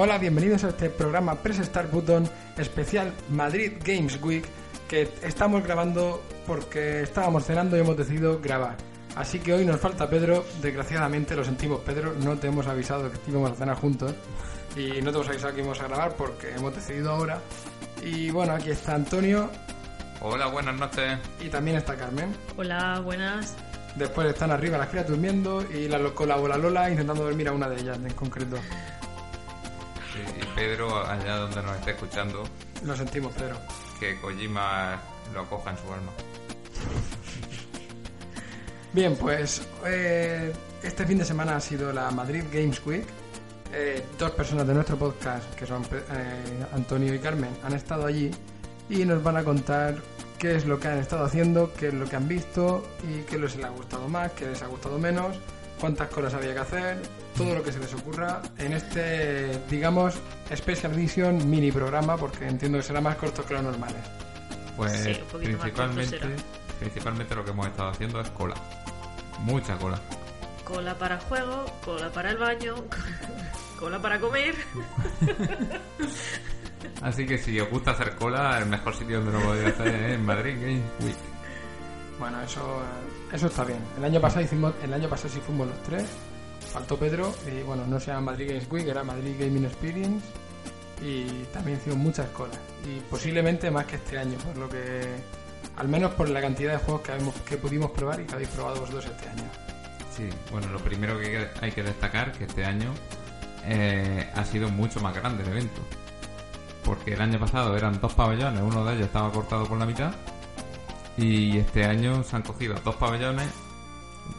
Hola, bienvenidos a este programa Press Start Button especial Madrid Games Week que estamos grabando porque estábamos cenando y hemos decidido grabar. Así que hoy nos falta Pedro, desgraciadamente lo sentimos Pedro, no te hemos avisado que íbamos a cenar juntos y no te hemos avisado que íbamos a grabar porque hemos decidido ahora. Y bueno, aquí está Antonio Hola, buenas noches. y también está Carmen. Hola, buenas. Después están arriba las criaturas durmiendo y la colabora Lola intentando dormir a una de ellas en concreto. Sí, y Pedro, allá donde nos esté escuchando, Lo sentimos, Pedro. que Kojima lo acoja en su alma. Bien, pues eh, este fin de semana ha sido la Madrid Games Week. Eh, dos personas de nuestro podcast, que son eh, Antonio y Carmen, han estado allí y nos van a contar qué es lo que han estado haciendo, qué es lo que han visto y qué les ha gustado más, qué les ha gustado menos, cuántas cosas había que hacer, todo lo que se les ocurra en este, digamos, Special Edition mini programa, porque entiendo que será más corto que los normales. Pues Sí, un poquito más principalmente, corto principalmente lo que hemos estado haciendo es cola. Mucha cola. Cola para juego, cola para el baño, cola para comer. Así que si os gusta hacer cola, el mejor sitio donde lo podéis hacer es en Madrid Week. Bueno, eso, eh, eso está bien. El año pasado hicimos, el año pasado sí fuimos los tres. Faltó Pedro y bueno, no se llama Madrid Games Week, era Madrid Gaming Experience y también hicimos muchas colas y posiblemente más que este año, por lo que al menos por la cantidad de juegos que, hemos, que pudimos probar y que habéis probado vosotros este año. Sí, bueno, lo primero que hay que destacar que este año eh, ha sido mucho más grande el evento. Porque el año pasado eran dos pabellones, uno de ellos estaba cortado por la mitad. Y este año se han cogido dos pabellones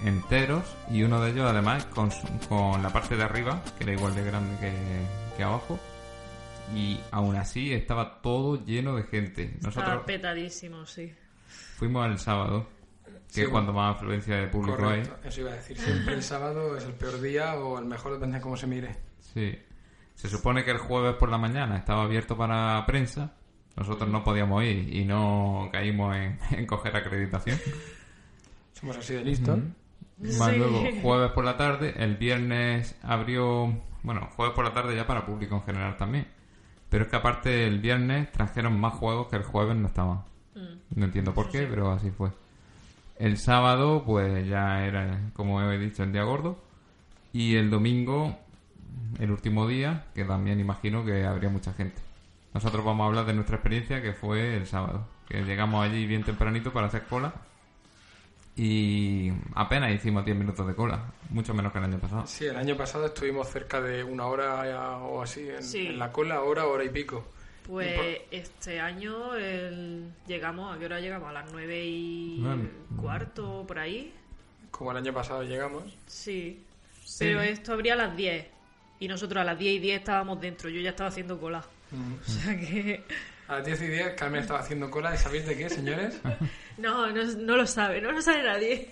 enteros y uno de ellos además con, su- con la parte de arriba, que era igual de grande que, que abajo. Y aún así estaba todo lleno de gente. Nosotros Está petadísimo, sí. fuimos el sábado, que Sí, es cuando más afluencia de público hay. Correcto, eso iba a decir. Siempre el sábado es el peor día o el mejor, depende de cómo se mire. Sí. Se supone que el jueves por la mañana estaba abierto para prensa. Nosotros no podíamos ir y no caímos en, en coger acreditación. Somos así de listos. Más Sí. luego, jueves por la tarde, el viernes abrió. Bueno, jueves por la tarde ya para público en general también. Pero es que aparte el viernes trajeron más juegos que el jueves no estaban. No entiendo por qué, pero así fue. El sábado, pues ya era, como he dicho, el día gordo. Y el domingo, el último día, que también imagino que habría mucha gente. Nosotros vamos a hablar de nuestra experiencia, que fue el sábado. Que llegamos allí bien tempranito para hacer cola. Y apenas hicimos 10 minutos de cola. Mucho menos que el año pasado. Sí, el año pasado estuvimos cerca de una hora o así en, Sí. en la cola, hora, hora y pico. Pues este año el- llegamos, ¿a qué hora llegamos? A las nueve y Nueve. cuarto, por ahí. Como el año pasado llegamos. Sí. Pero esto abría a las 10. Y nosotros a las 10 y 10 estábamos dentro. Yo ya estaba haciendo cola. O sea que... A las 10 y 10 Carmen estaba haciendo cola. ¿Y sabéis de qué, señores? No, no, no lo sabe. No lo sabe nadie.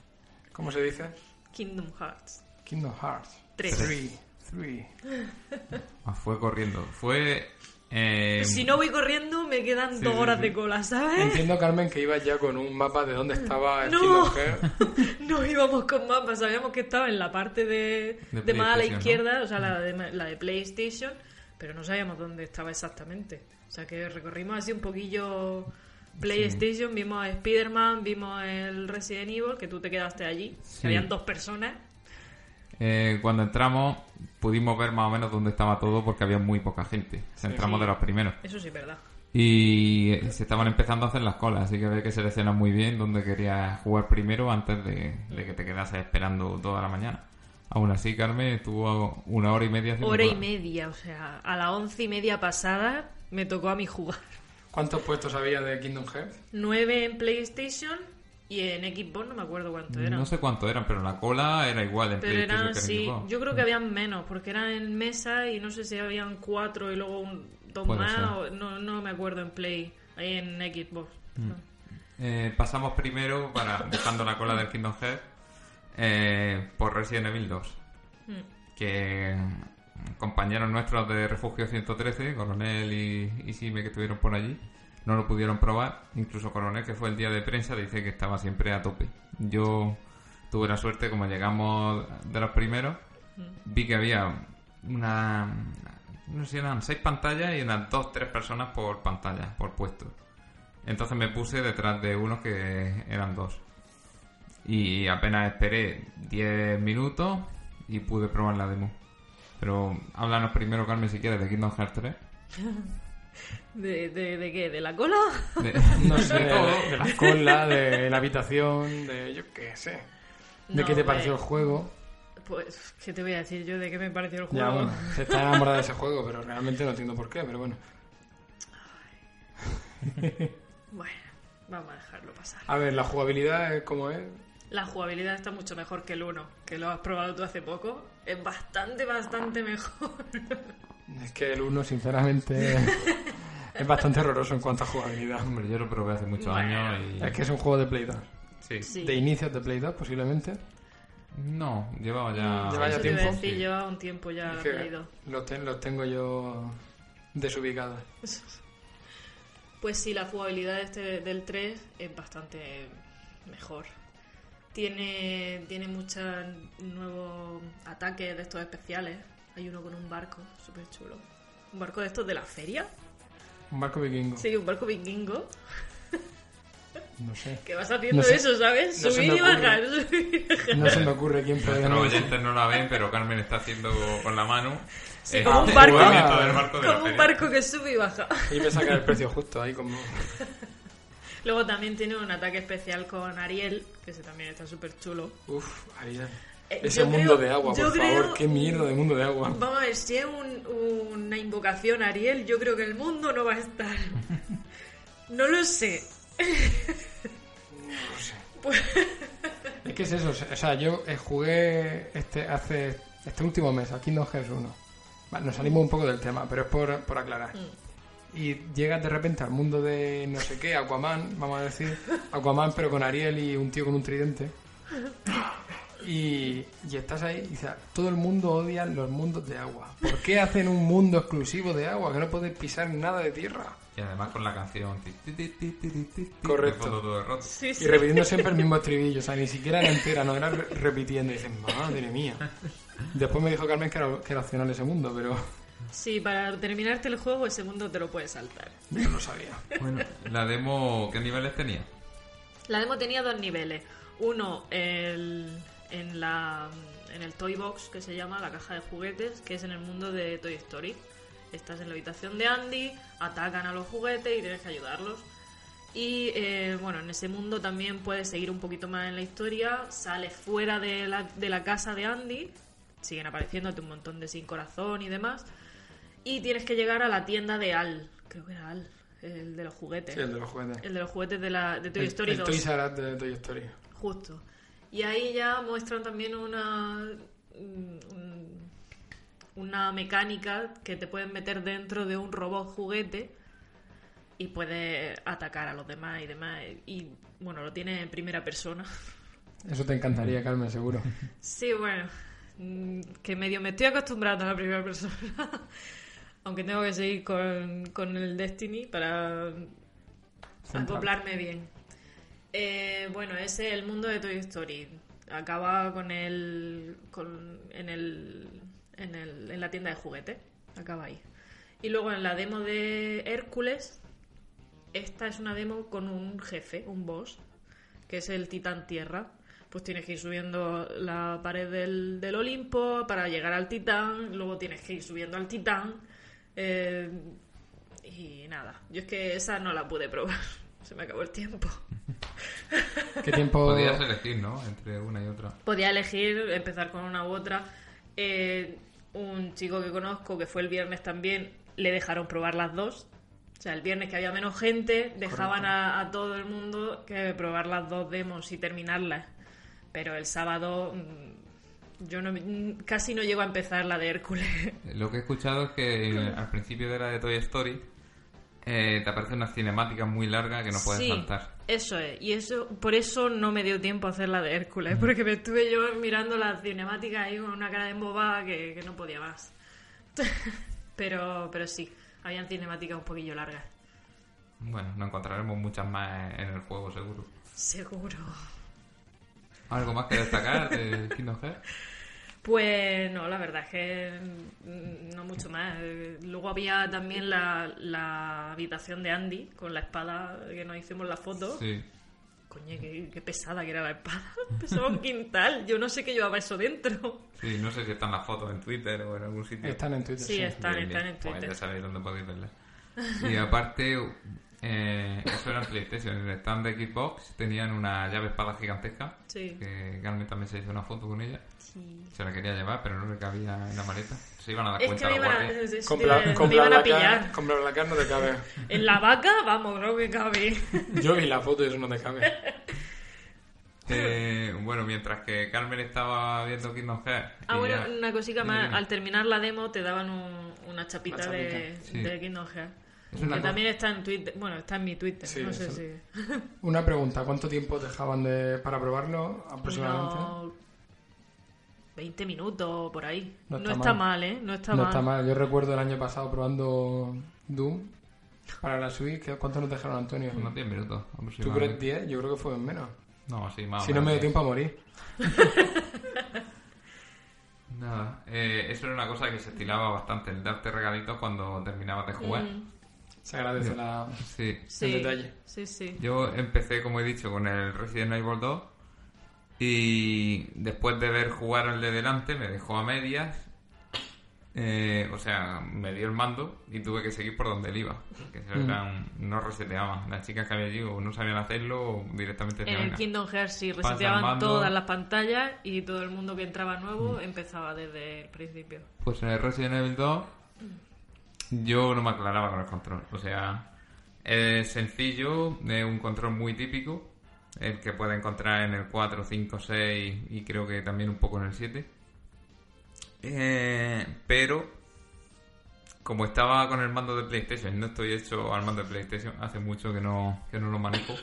¿Cómo se dice? Kingdom Hearts. Kingdom Hearts. Tres. Three. Three. Ah, fue corriendo. Fue. eh, Si no voy corriendo, me quedan Sí, dos sí, horas sí. de cola, ¿sabes? Entiendo, Carmen, que ibas ya con un mapa de dónde estaba el No. Kingdom Hearts. No íbamos con mapas, sabíamos que estaba en la parte de, De de más a la izquierda, o sea, la de, la de PlayStation, pero no sabíamos dónde estaba exactamente. O sea, que recorrimos así un poquillo PlayStation, vimos a Spider-Man, vimos el Resident Evil, que tú te quedaste allí, Sí. que habían dos personas. eh, cuando entramos, pudimos ver más o menos dónde estaba todo porque había muy poca gente. Entramos Sí. de los primeros. Eso sí es verdad. Y eh, se estaban empezando a hacer las colas, así que había que seleccionar muy bien dónde querías jugar primero antes de, de que te quedases esperando toda la mañana. Aún así, Carmen estuvo una hora y media haciendo Hora y media, o sea, a las once y media pasada me tocó a mí jugar. ¿Cuántos puestos había de Kingdom Hearts? 9 en PlayStation y en Xbox no me acuerdo cuánto eran. No sé cuánto eran, pero la cola era igual en Pero PlayStation eran, que en sí, Xbox. yo creo que habían menos, porque eran en mesa y no sé si habían cuatro y luego un, dos Puede más, o- no, no me acuerdo en Play, ahí en Xbox. Eh, pasamos primero, para buscando la cola del Kingdom Hearts, eh, por Resident Evil 2. Mm. Que mm, compañeros nuestros de Refugio 113, Coronel y, y Sime, que estuvieron por allí, no lo pudieron probar. Incluso Coronel, que fue el día de prensa, dice que estaba siempre a tope. Yo tuve la suerte, como llegamos de los primeros, vi que había una. No sé si eran seis pantallas y unas dos, tres personas por pantalla, por puesto. Entonces me puse detrás de unos que eran dos. Y apenas esperé 10 minutos y pude probar la demo. Pero háblanos primero, Carmen, si quieres, de Kingdom Hearts 3. ¿De, de, de qué? ¿De la cola? De- No sé, de de, todo. de la cola, de la habitación, de yo qué sé. ¿De No, qué te pues, pareció el juego? Pues, ¿qué te voy a decir yo de qué me pareció el Ya, juego? bueno, se está enamorada de ese juego, pero realmente no entiendo por qué, pero bueno. Bueno, vamos a dejarlo pasar. A ver, la jugabilidad es como es. La jugabilidad está mucho mejor que el 1, que lo has probado tú hace poco. Es bastante, bastante mejor. Es que el 1, sinceramente, es bastante horroroso en cuanto a jugabilidad. Hombre, yo lo probé hace muchos Bueno. años y... Es que es un juego de Play 2. Sí. Sí. De inicios de Play 2, posiblemente. No, llevaba ya... Lleva ya Eso te iba a tiempo. decir, Sí. lleva un tiempo ya Es que Play 2. los, ten- los tengo yo desubicados. Pues sí, la jugabilidad este, del 3 es bastante mejor. Tiene, tiene muchos nuevos ataques de estos especiales. Hay uno con un barco, súper chulo. Un barco de estos de la feria. Un barco vikingo. Sí, un barco vikingo. No sé. Que vas haciendo No sé- eso, ¿sabes? no subir y bajar. No se me ocurre quién podría Nuestros oyentes no la ven, pero Carmen está haciendo con la mano... Sí, eh, como un barco. del barco de Como un feria. barco que sube y baja. Y me saca el precio justo ahí como... Luego también tiene un ataque especial con Ariel, que ese también está súper chulo. Uf, Ariel. Eh, Ese mundo creo- de agua, por favor. creo- Qué mierda de mundo de agua. Vamos a ver, si es un- una invocación Ariel, yo creo que el mundo no va a estar. No lo sé. Es que es eso, o sea, yo eh, jugué este hace este último mes a Kingdom Hearts 1. Vale, nos salimos un poco del tema, pero es por, por aclarar. Y llegas de repente al mundo de no sé qué, Aquaman, vamos a decir, Aquaman pero con Ariel y un tío con un tridente. Y, y estás ahí y dices, todo el mundo odia los mundos de agua. ¿Por qué hacen un mundo exclusivo de agua que no puedes pisar nada de tierra? Y además con la canción... ti, ti, ti, Correcto. todo el rato. Sí, sí. Y repitiendo siempre el mismo estribillo, o sea, ni siquiera era entera, no era re- repitiendo. Y dices, madre mía. Después me dijo Carmen que era, que era opcional ese mundo, pero Sí, para terminarte el juego, ese mundo te lo puedes saltar. yo no lo sabía. Bueno, la demo, ¿qué niveles tenía? La demo tenía dos niveles. Uno, el, en, la, en el Toy Box, que se llama la caja de juguetes, que es en el mundo de Toy Story. Estás en la habitación de Andy, atacan a los juguetes y tienes que ayudarlos. Y eh, bueno, en ese mundo también puedes seguir un poquito más en la historia. Sales fuera de la, de la casa de Andy, siguen apareciéndote un montón de sin corazón y demás. Y tienes que llegar a la tienda de Al, creo que era Al, el de los juguetes. Sí, el de los juguetes. El de los juguetes de, la, de Toy El- Story el 2. Toys R Us de Toy Story. Justo. Y ahí ya muestran también una un- una mecánica que te pueden meter dentro de un robot juguete y puedes atacar a los demás y demás. Y bueno, lo tiene en primera persona. Eso te encantaría, Carmen, seguro. Sí, bueno, mm, que medio me estoy acostumbrando a la primera persona. Aunque tengo que seguir con, con el Destiny para acoplarme bien. Eh, bueno, ese es el mundo de Toy Story. Acaba con el, con, en, el, en, el, en la tienda de juguetes. Acaba ahí. Y luego en la demo de Hércules, esta es una demo con un jefe, un boss, que es el Titán Tierra. Pues tienes que ir subiendo la pared del, del Olimpo para llegar al Titán, luego tienes que ir subiendo al Titán. Eh, y nada, yo es que esa no la pude probar, se me acabó el tiempo. ¿Qué tiempo...? Podías elegir, ¿no? Entre una y otra. Podía elegir empezar con una u otra. Eh, un chico que conozco, que fue el viernes también, le dejaron probar las dos. O sea, el viernes que había menos gente, dejaban a, a todo el mundo que probar las dos demos y terminarlas. Pero el sábado mm, yo no, mm, casi no llego a empezar la de Hércules. Lo que he escuchado es que al principio de la de Toy Story eh, te aparece una cinemática muy larga que no puedes sí, saltar. Eso es, y eso por eso no me dio tiempo a hacer la de Hércules, porque me estuve yo mirando las cinemáticas ahí con una cara de embobada que, que no podía más. pero, pero sí, habían cinemáticas un poquillo largas. Bueno, nos encontraremos muchas más en el juego, seguro. Seguro. ¿Algo más que destacar de Kingdom Hearts? Pues no, la verdad es que mm, no mucho más. Luego había también la, la habitación de Andy con la espada que nos hicimos la foto. Sí. Coño, qué, qué pesada que era la espada. Pesaba un quintal. Yo no sé qué llevaba eso dentro. Sí, no sé si están las fotos en Twitter o en algún sitio. Están en Twitter. Sí, sí. están, Bien, están bien. en Pues Twitter. ya sabéis dónde podéis verlas. Y aparte, eh, eso era en PlayStation. En el stand de Xbox tenían una llave espada gigantesca. Sí. Que Carmen también se hizo una foto con ella. Sí. Se la quería llevar, pero no le cabía en la maleta. Se iban a dar Es que cuenta me los iban a, guardias. es- Con me Bla- iban- con me iban a BlaBlaCar- pillar. con BlaBlaCar no te cabe. En la vaca, vamos, creo que cabe. Yo vi la foto y eso no te cabe. Eh, bueno, mientras que Carmen estaba viendo Kingdom Hearts. Ah, bueno, ya- una cosita más. Al terminar la demo te daban un- una chapita, Una de, sí. de Kingdom Hearts. Es una que también está en Twitter. Bueno, está en mi Twitter. Sí, no sé eso- si. Una pregunta, ¿cuánto tiempo dejaban de, para probarlo aproximadamente? Unos 20 minutos por ahí. No No, está está, mal. mal. ¿eh? No está no mal. está mal. Yo recuerdo el año pasado probando Doom para la Switch. ¿qué- ¿Cuánto nos dejaron, Antonio? Unos 10 minutos ¿Tú crees aproximadamente. 10? Yo creo que fue menos. No, sí, más o Si no me dio tiempo a morir. Nada, eh, eso era una cosa que se estilaba bastante, el darte regalitos cuando terminabas de jugar. Mm, Se agradece la... Sí. sí, detalle. sí, sí. Yo empecé, como he dicho, con el Resident Evil 2 y después de ver jugar al de delante me dejó a medias. Eh, o sea, me dio el mando y tuve que seguir por donde él iba. Que se Mm. no reseteaban. Las chicas que había allí o no sabían hacerlo o directamente En el. Kingdom Hearts sí el reseteaban todas las pantallas y todo el mundo que entraba nuevo Mm. empezaba desde el principio. Pues en el Resident Evil 2 yo no me aclaraba con el control. O sea, es sencillo, es un control muy típico, el que puede encontrar en el 4, 5, 6 y creo que también un poco en el 7. Eh, pero como estaba con el mando de PlayStation, no estoy hecho al mando de PlayStation, hace mucho que no, que no lo manejo,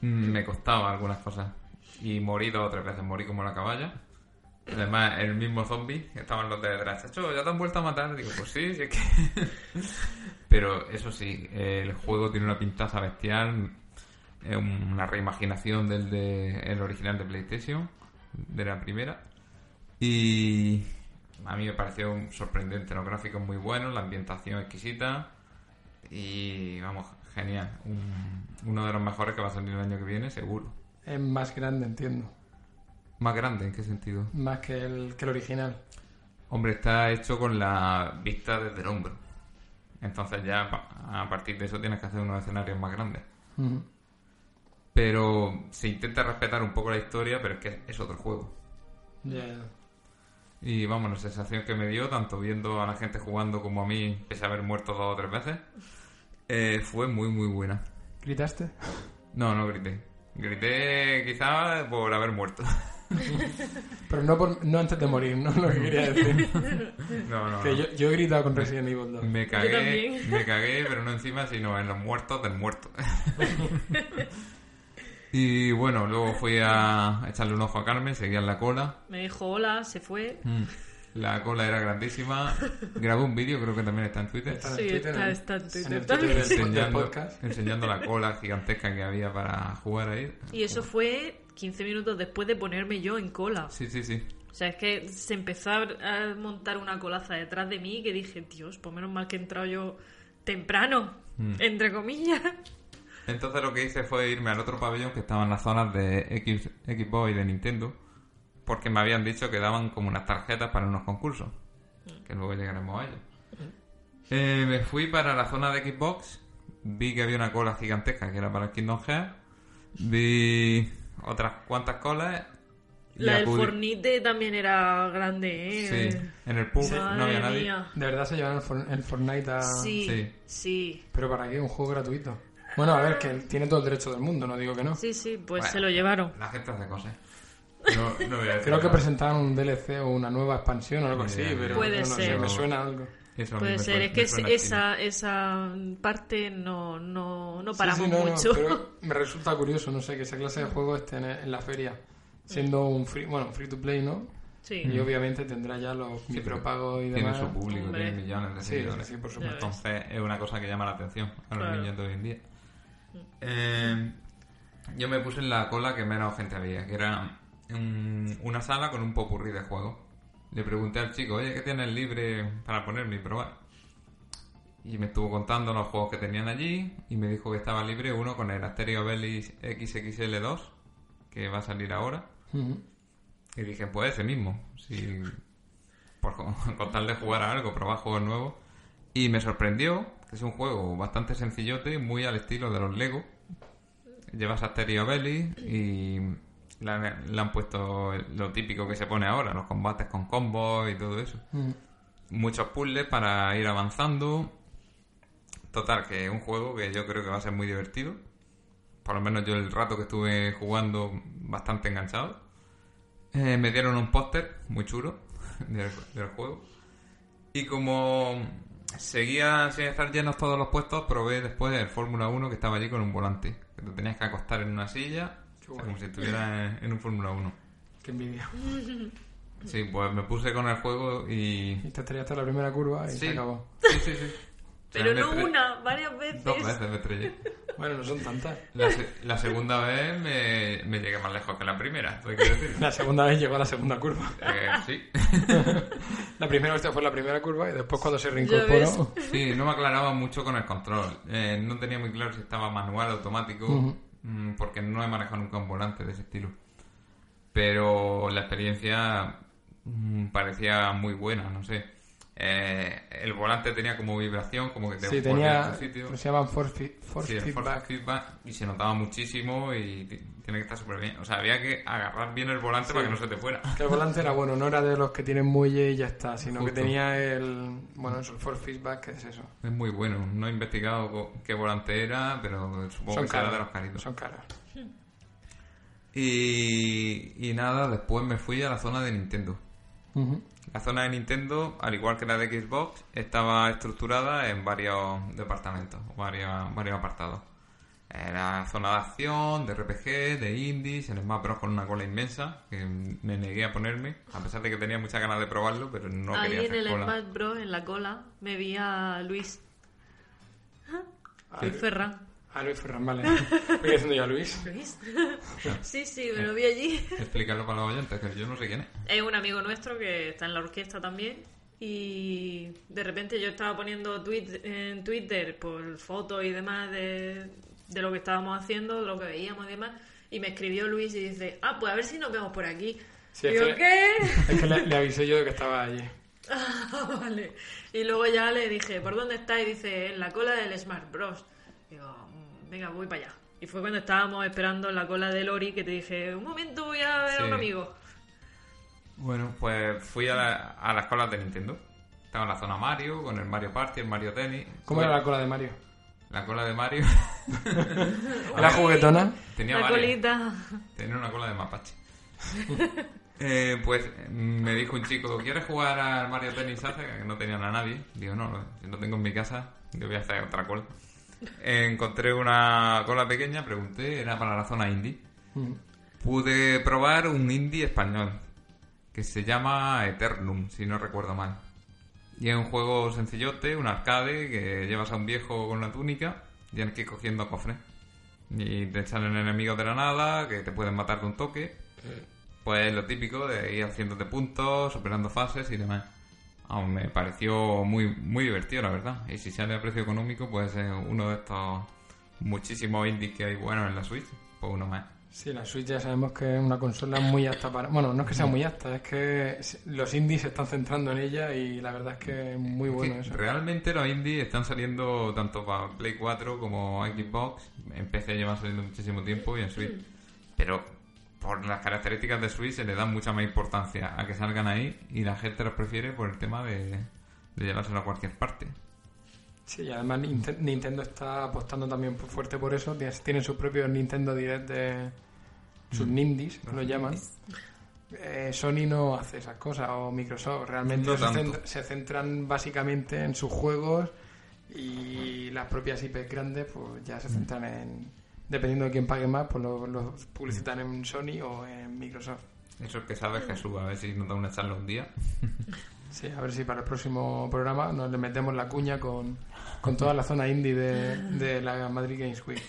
me costaba algunas cosas. Y morí dos o tres veces, morí como la caballa. Además, el mismo zombie, estaban los de detrás. "Chacho, ¿ya te han vuelto a matar? Digo, pues sí, sí es que... Pero eso sí, el juego tiene una pintaza bestial, es una reimaginación del de, el original de PlayStation, de la primera. Y a mí me pareció sorprendente, los gráficos muy buenos, la ambientación exquisita y vamos, genial. Un- uno de los mejores que va a salir el año que viene, seguro. Es más grande, entiendo. Más grande, ¿en qué sentido? Más que el, que el original. Hombre, está hecho con la vista desde el hombro. Entonces ya a partir de eso tienes que hacer unos escenarios más grandes. Pero se intenta respetar un poco la historia, pero es que es otro juego. Ya. Y vamos, la sensación que me dio, tanto viendo a la gente jugando como a mí, pese a haber muerto dos o tres veces, eh, fue muy, muy buena. ¿Gritaste? No, no grité. Grité quizá por haber muerto. Pero no, por- no antes de morir, no lo que quería decir. No, no. que no. yo, yo he gritado con Resident Evil 2. Me Yo cagué, también. me cagué, pero no encima, sino en los muertos del muerto. y bueno, luego fui a echarle un ojo a Carmen, seguía en la cola. Me dijo hola, se fue. Mm. La cola era grandísima. Grabé un vídeo, creo que también está en Twitter. Está en Sí, Twitter, está- en- está en en Twitter el. Twitter enseñando la cola gigantesca que había para jugar ahí. Y eso fue 15 minutos después de ponerme yo en cola. Sí, sí, sí. O sea, es que se empezó a montar una colaza detrás de mí que dije, Dios, pues menos mal que he entrado yo temprano, Mm. entre comillas. Entonces lo que hice fue irme al otro pabellón que estaba en las zonas de X, Xbox y de Nintendo, porque me habían dicho que daban como unas tarjetas para unos concursos, que luego llegaremos a ello. Eh, me fui para la zona de Xbox, vi que había una cola gigantesca que era para el Kingdom Hearts, vi otras cuantas colas La a del Pudri- Fornite también era grande, ¿eh? Sí, en el pub no había nadie. mía. De verdad se llevan el, For- el Fortnite a... Sí, Sí. sí. ¿Pero para qué? Un juego gratuito. Bueno, a ver, que tiene todo el derecho del mundo, no digo que no. Sí, sí, pues Bueno. se lo llevaron. La gente hace cosas. No, no voy a decir Creo que nada. presentaban un DLC o una nueva expansión o algo así, pero Puede no, no sé, ser. me suena algo. Eso Puede ser, suena- es que chino. esa, esa parte no, no, no Sí, paramos sí, no, no, mucho. pero me resulta curioso, no sé, que esa clase de juego esté en, en la feria, siendo un free, bueno, free to play, ¿no? Sí. Y obviamente tendrá ya los Sí, micropagos y Tiene demás. su público, Hombre. tiene millones de Sí, seguidores. sí, sí, por supuesto. Entonces es una cosa que llama la atención a los Claro. niños de hoy en día. Eh, yo me puse en la cola que menos gente había, que era un- una sala con un popurrí de juegos. Le pregunté al chico, oye, ¿qué tienes libre para ponerme y probar? Y me estuvo contando los juegos que tenían allí y me dijo que estaba libre uno con el Asterio Bellis XXL2, que va a salir ahora. Y dije, pues ese mismo. Si, por co- con tal de jugar a algo, probar juegos nuevos. Y me sorprendió que es un juego bastante sencillote, muy al estilo de los Lego. Llevas a Stereo Belly y le han, le han puesto lo típico que se pone ahora, los combates con combos y todo eso. Ujú. Muchos puzzles para ir avanzando. Total, que es un juego que yo creo que va a ser muy divertido. Por lo menos yo el rato que estuve jugando bastante enganchado. Eh, me dieron un póster muy chulo del, del juego. Y como seguía sin estar llenos todos los puestos, probé después el Fórmula 1 que estaba allí con un volante. Que te tenías que acostar en una silla, o sea, guay. como si estuvieras en, un Fórmula 1. Qué envidia. Sí, pues me puse con el juego y... Y te estrellaste la primera curva y Sí. se acabó. Sí, sí, sí. Pero no una, varias veces. Dos veces me estrellé. Bueno, no son tantas. La, se- la segunda vez me, me llegué más lejos que la primera, decir. La segunda vez llegó a la segunda curva. Eh, sí. La primera vez fue la primera curva y después cuando se reincorporó... Sí, no me aclaraba mucho con el control. Eh, no tenía muy claro si estaba manual o automático, Ujú. mm, porque no he manejado nunca un volante de ese estilo. Pero la experiencia mm, parecía muy buena, no sé. Eh, el volante tenía como vibración, como que te Sí, tenía... sitio. Se llaman force, force Sí, el force feedback. y se notaba muchísimo y ti- tiene que estar súper bien. O sea, había que agarrar bien el volante para que no se te fuera. Que el volante era bueno, no era de los que tienen muelle y ya está, sino que tenía el... Bueno, eso, el force feedback, que es eso. Es muy bueno. No he investigado qué volante era, pero supongo Son que será caros. de los caritos. Son caros. Y, y nada, después me fui a la zona de Nintendo. Ujú. La zona de Nintendo, al igual que la de Xbox, estaba estructurada en varios departamentos, varios, varios apartados. Era zona de acción, de RPG, de indies, en Smash Bros con una cola inmensa, que me negué a ponerme, a pesar de que tenía muchas ganas de probarlo, pero no Ahí quería en hacer el cola. Smash Bros, en la cola, me vi a Luis. Luis Ferran. Ah, Luis Ferran, vale. Voy haciendo yo a Luis. ¿Luis? sí, sí, me lo vi allí. Explícalo para los oyentes, que yo no sé quién es. Es un amigo nuestro que está en la orquesta también. Y de repente yo estaba poniendo tweets en Twitter por fotos y demás de, de lo que estábamos haciendo, de lo que veíamos y demás. Y me escribió Luis y dice, ah, pues a ver si nos vemos por aquí. Sí, es Digo, que- ¿qué? Es que le, le avisé yo de que estaba allí. Ah, vale. Y luego ya le dije, ¿por dónde está? Y dice, en la cola del Smart Bros. Digo, "Mm, venga, voy para allá. Y fue cuando estábamos esperando en la cola de Lori que te dije, un momento voy a ver a un amigo. Bueno, pues fui a, la- a las colas de Nintendo. Estaba en la zona Mario, con el Mario Party, el Mario Tennis. ¿Cómo era la cola de Mario? La cola de Mario ¿Era juguetona? tenía la varias. colita. Tenía una cola de mapache. Eh, pues me dijo un chico, ¿quieres jugar al Mario Tennis hace? Que no tenían a nadie. Digo, no, no, si no tengo en mi casa, yo voy a hacer otra cola. Encontré una cola pequeña, pregunté, era para la zona indie. Ujú. Pude probar un indie español que se llama Eternum, si no recuerdo mal. Y es un juego sencillote, un arcade, que llevas a un viejo con una túnica y tienes que ir cogiendo cofres. Y te salen enemigos de la nada que te pueden matar de un toque. Pues lo típico de ir haciéndote puntos, superando fases y demás. Aún me pareció muy, muy divertido, la verdad. Y si sale a precio económico, pues es uno de estos muchísimos indies que hay buenos en la Switch. Pues uno más. Sí, la Switch ya sabemos que es una consola muy apta para... Bueno, no es que sea muy apta, es que los indies se están centrando en ella y la verdad es que es muy bueno Que eso. Realmente los indies están saliendo tanto para Play 4 como Xbox. En PC llevan saliendo muchísimo tiempo y en Switch. Pero por las características de Switch se le da mucha más importancia a que salgan ahí y la gente los prefiere por el tema de, de llevárselo a cualquier parte. Sí, y además Ninte- Nintendo está apostando también fu- fuerte por eso. Tienen sus propios Nintendo Direct de sus Nindies, que lo llaman. Eh, Sony no hace esas cosas, o Microsoft. Realmente No se, se centran básicamente en sus juegos y las propias IP grandes pues ya se centran en... Dependiendo de quién pague más, pues los lo publicitan en Sony o en Microsoft. Eso es que sabes Jesús, a ver si nos da una charla un día. Sí, a ver si para el próximo programa nos le metemos la cuña con, con toda la zona indie de, de la Madrid Games Week.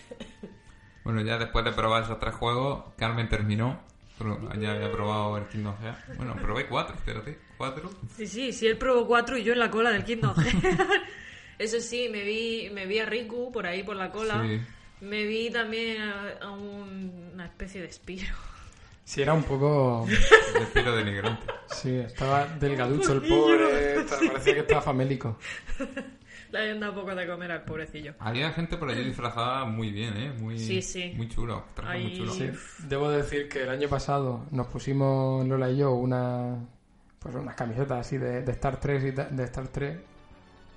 Bueno, ya después de probar esos tres juegos, Carmen terminó. Pero ya había probado el Kingdom Hearts. Bueno, probé cuatro, espérate. Cuatro. Sí, sí, sí, él probó cuatro y yo en la cola del Kingdom Hearts. Eso sí, me vi, me vi a Riku por ahí por la cola. Sí. Me vi también a, a un- una especie de espiro. Sí, era un poco... El estilo denigrante. Sí, estaba delgaducho el pobre, parecía que estaba famélico. Le habían dado poco de comer al pobrecillo. Había gente por allí disfrazada muy bien, ¿eh? Muy, Sí, sí. Muy chulo. muy. Sí, debo decir que el año pasado nos pusimos Lola y yo una pues unas camisetas así de, de Star 3 y de Star 3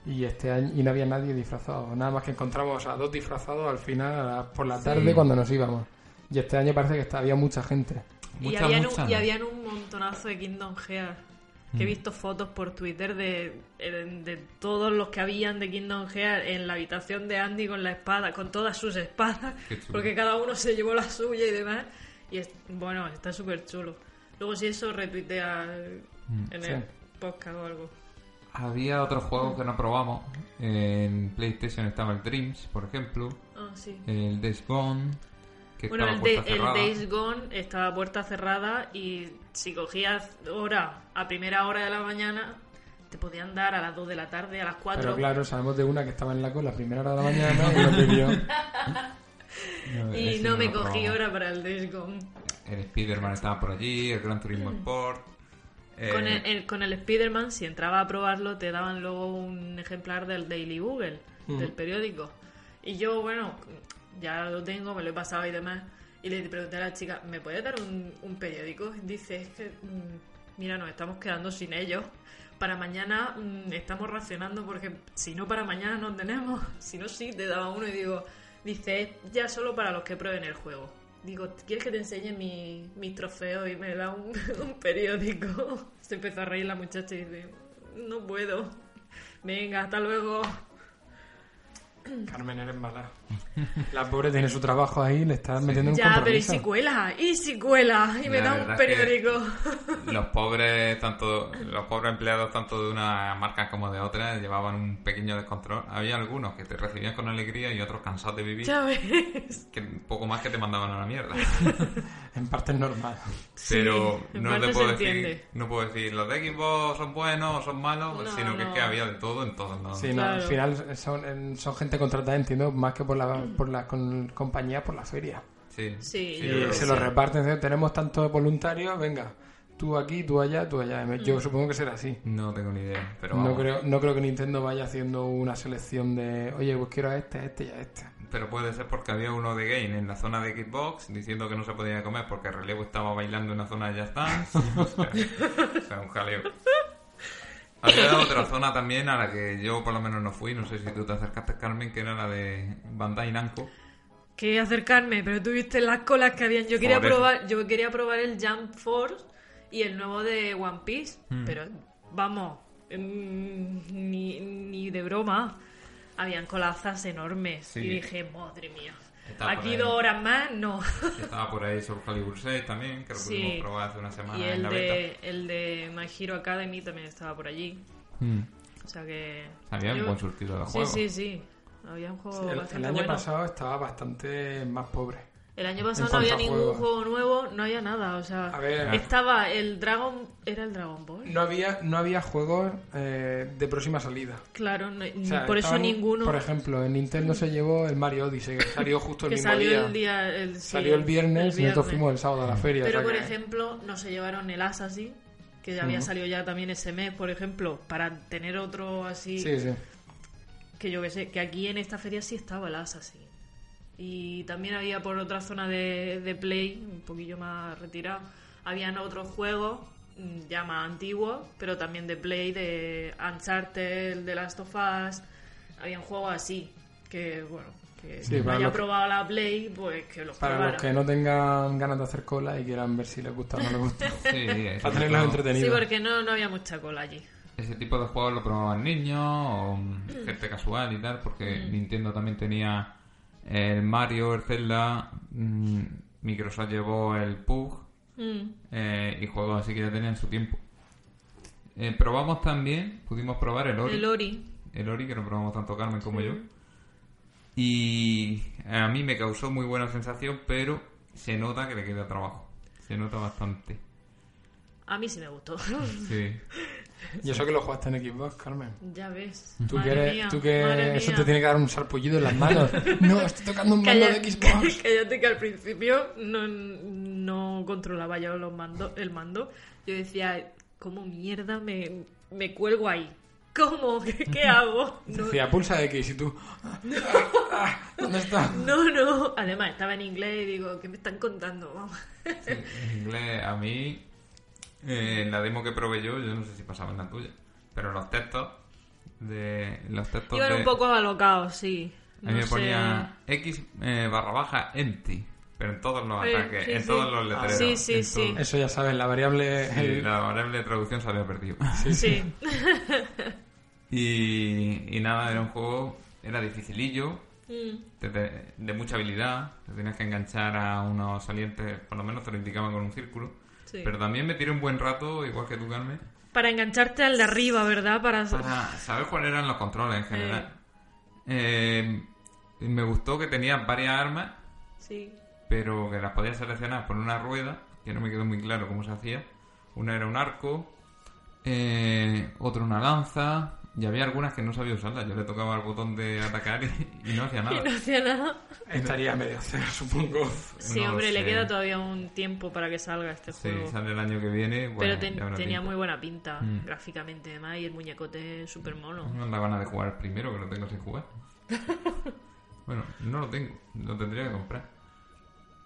y este año y no había nadie disfrazado, nada más que encontramos a dos disfrazados al final a la- por la tarde cuando nos íbamos. Y este año parece que está, había mucha gente. y, habían mucha, un, y ¿no? habían un montonazo de Kingdom Hearts. Que he visto fotos por Twitter de, de, de todos los que habían de Kingdom Hearts en la habitación de Andy con la espada, con todas sus espadas. Porque cada uno se llevó la suya y demás. Y es, bueno, está súper chulo. Luego si eso retuitea en sí. el podcast o algo. Había otros juegos que no probamos. En PlayStation estaba el Dreams, por ejemplo. Ah, sí. El Days Gone. Que Bueno, estaba el, de- el cerrada. Days Gone estaba a puerta cerrada y si cogías hora a primera hora de la mañana, te podían dar a las 2 de la tarde, a las 4. Pero claro, sabemos de una que estaba en la cola a primera hora de la mañana y nos pidió. No, y no me lo cogí hora para el Days Gone. El Spider-Man estaba por allí, el Gran Turismo Sport. Eh, Con el, el- con el Spider-Man, si entraba a probarlo, te daban luego un ejemplar del Daily Google, del periódico. Y yo, bueno, ya lo tengo, me lo he pasado y demás. Y le pregunté a la chica, ¿me puedes dar un, un periódico? Dice, es que, mm, mira, nos estamos quedando sin ellos. Para mañana mm, estamos racionando porque si no para mañana no tenemos. Si no, sí, te daba uno y digo, dice, "Es ya solo para los que prueben el juego. Digo, ¿quieres que te enseñe mi, mi trofeo? Y me da un, un periódico. Se empezó a reír la muchacha y dice, no puedo. Venga, hasta luego. Carmen, eres mala. La pobre tiene su trabajo ahí, le está metiendo un Ya, pero ¿y si cuela? ¿Y si cuela? Y me La da un verdad es que- periódico. Los pobres, tanto los pobres empleados, tanto de una marca como de otra, llevaban un pequeño descontrol. Había algunos que te recibían con alegría y otros cansados de vivir, Ya ves. que poco más que te mandaban a la mierda. En parte es normal. Pero en no te puedo decir, entiende. no puedo decir los de Xbox son buenos o son malos, No, sino que es no. que había de todo en todos lados. Sí, no, al Claro. final son, son gente contratada, entiendo, más que por la, por la con, compañía, por la feria. Sí, Sí, Y se lo sí. reparten, dicen, tenemos tantos voluntarios, venga, tú aquí, tú allá, tú allá. Mm. Yo supongo que será así. No tengo ni idea, pero No creo, no creo que Nintendo vaya haciendo una selección de, oye, pues quiero a este, a este y a este. Pero puede ser porque había uno de Game en la zona de Xbox diciendo que no se podía comer porque el relevo estaba bailando en la zona de Just Dance. o, sea, o sea, un jaleo. Había otra zona también a la que yo por lo menos no fui, no sé si tú te acercaste, Carmen, que era la de Bandai Namco. Quería acercarme, pero tuviste las colas que habían. Yo quería probar, yo quería probar el Jump Force y el nuevo de One Piece, Mm. pero vamos, mm, ni, ni de broma. Habían colazas enormes Sí. y dije, madre mía, Aquí dos horas más, no. Estaba por ahí Soul Calibur 6 también, que lo Sí. pudimos probar hace una semana y en el la beta. de, el de My Hero Academy también estaba por allí. Mm. O sea que. Había un buen surtido de Sí, juegos. sí, sí. Había un juego El, el bastante año bueno. pasado estaba bastante más pobre. El año pasado no había ningún juego nuevo, no había nada. O sea, A ver. estaba el Dragon. ¿Era el Dragon Ball? No había, no había juegos eh, de próxima salida. Claro, no- O sea, por eso ninguno. Por ejemplo, en Nintendo se llevó el Mario Odyssey, que salió justo el que mismo salió día. el día. el- sí, Salió el viernes, el y nosotros viernes. fuimos el sábado a la feria. o Pero sea por que- ejemplo, no se llevaron el Assassin, que ya había salido ya también ese mes, por ejemplo, para tener otro así. Sí, sí. Que yo que sé, que aquí en esta feria sí estaba el Assassin. Y también había por otra zona de, de Play, un poquillo más retirado, habían otros juegos mm, ya más antiguos, pero también de Play, de Uncharted, de Last of Us. Habían juegos así, que bueno, que Sí, no haya probado la Play, pues que los Para probara. los que no tengan ganas de hacer cola y quieran ver si les gusta o no les gusta. Sí, tenerlos tipo- Sí, entretenidos. porque no, no había mucha cola allí. Ese tipo de juegos lo probaban niños o mm, gente casual y tal, porque Nintendo también tenía el Mario, el Zelda, mm, Microsoft llevó el Pug Mm. eh, y juegos así que ya tenían su tiempo. Eh, probamos también, pudimos probar el Ori, El Ori. el Ori que lo probamos tanto Carmen como yo. Y a mí me causó muy buena sensación, pero se nota que le queda trabajo. Se nota bastante. A mí sí me gustó. Sí. Y eso que lo jugaste en Xbox, Carmen. ya ves. Tú Madre que, eres- mía, tú que eso mía. te tiene que dar un sarpullido en las manos. No, estoy tocando un mando Calla- de Xbox. Cállate que al principio no, no controlaba yo los mando, el mando. Yo decía, ¿cómo mierda me, me cuelgo ahí? ¿Cómo? ¿Qué, qué hago? No, Decía, pulsa X y tú... ah, ¿Dónde está? no, no. Además, estaba en inglés y digo, ¿qué me están contando? Vamos. Sí, en inglés, a mí, eh, en la demo que probé yo, yo no sé si pasaba en la tuya, pero los textos de los textos Iban de, un poco alocados, sí. a mí No me sé. ponía X eh, barra baja empty, pero en todos los Eh, ataques, sí, en sí. todos los letreros. Sí, sí, sí. todo. Eso ya sabes, la variable... Sí, el- la variable de traducción se había perdido. Sí. y, y nada, era un juego, era dificilillo, Mm. de, de- de mucha habilidad, te tenías que enganchar a unos salientes, por lo menos te lo indicaban con un círculo. Sí. Pero también me tiré un buen rato, igual que tú, Carmen, Para engancharte al de arriba, ¿verdad? Para... para saber cuáles eran los controles en general. Eh, me gustó que tenía varias armas, Sí. pero que las podías seleccionar por una rueda, que no me quedó muy claro cómo se hacía. Una era un arco, eh, otra una lanza, y había algunas que no sabía usarlas. Yo le tocaba el botón de atacar y, y no hacía Y nada. no hacía nada. Estaría medio cero, supongo. Sí, No hombre, le queda todavía un tiempo para que salga este Sí, juego. sale el año que viene. Pero ten- tenía muy buena pinta Mm. gráficamente, además, y el muñecote es súper mono. No da ganas de jugar el primero, que lo tengo sin jugar. bueno, no lo tengo, lo tendría que comprar.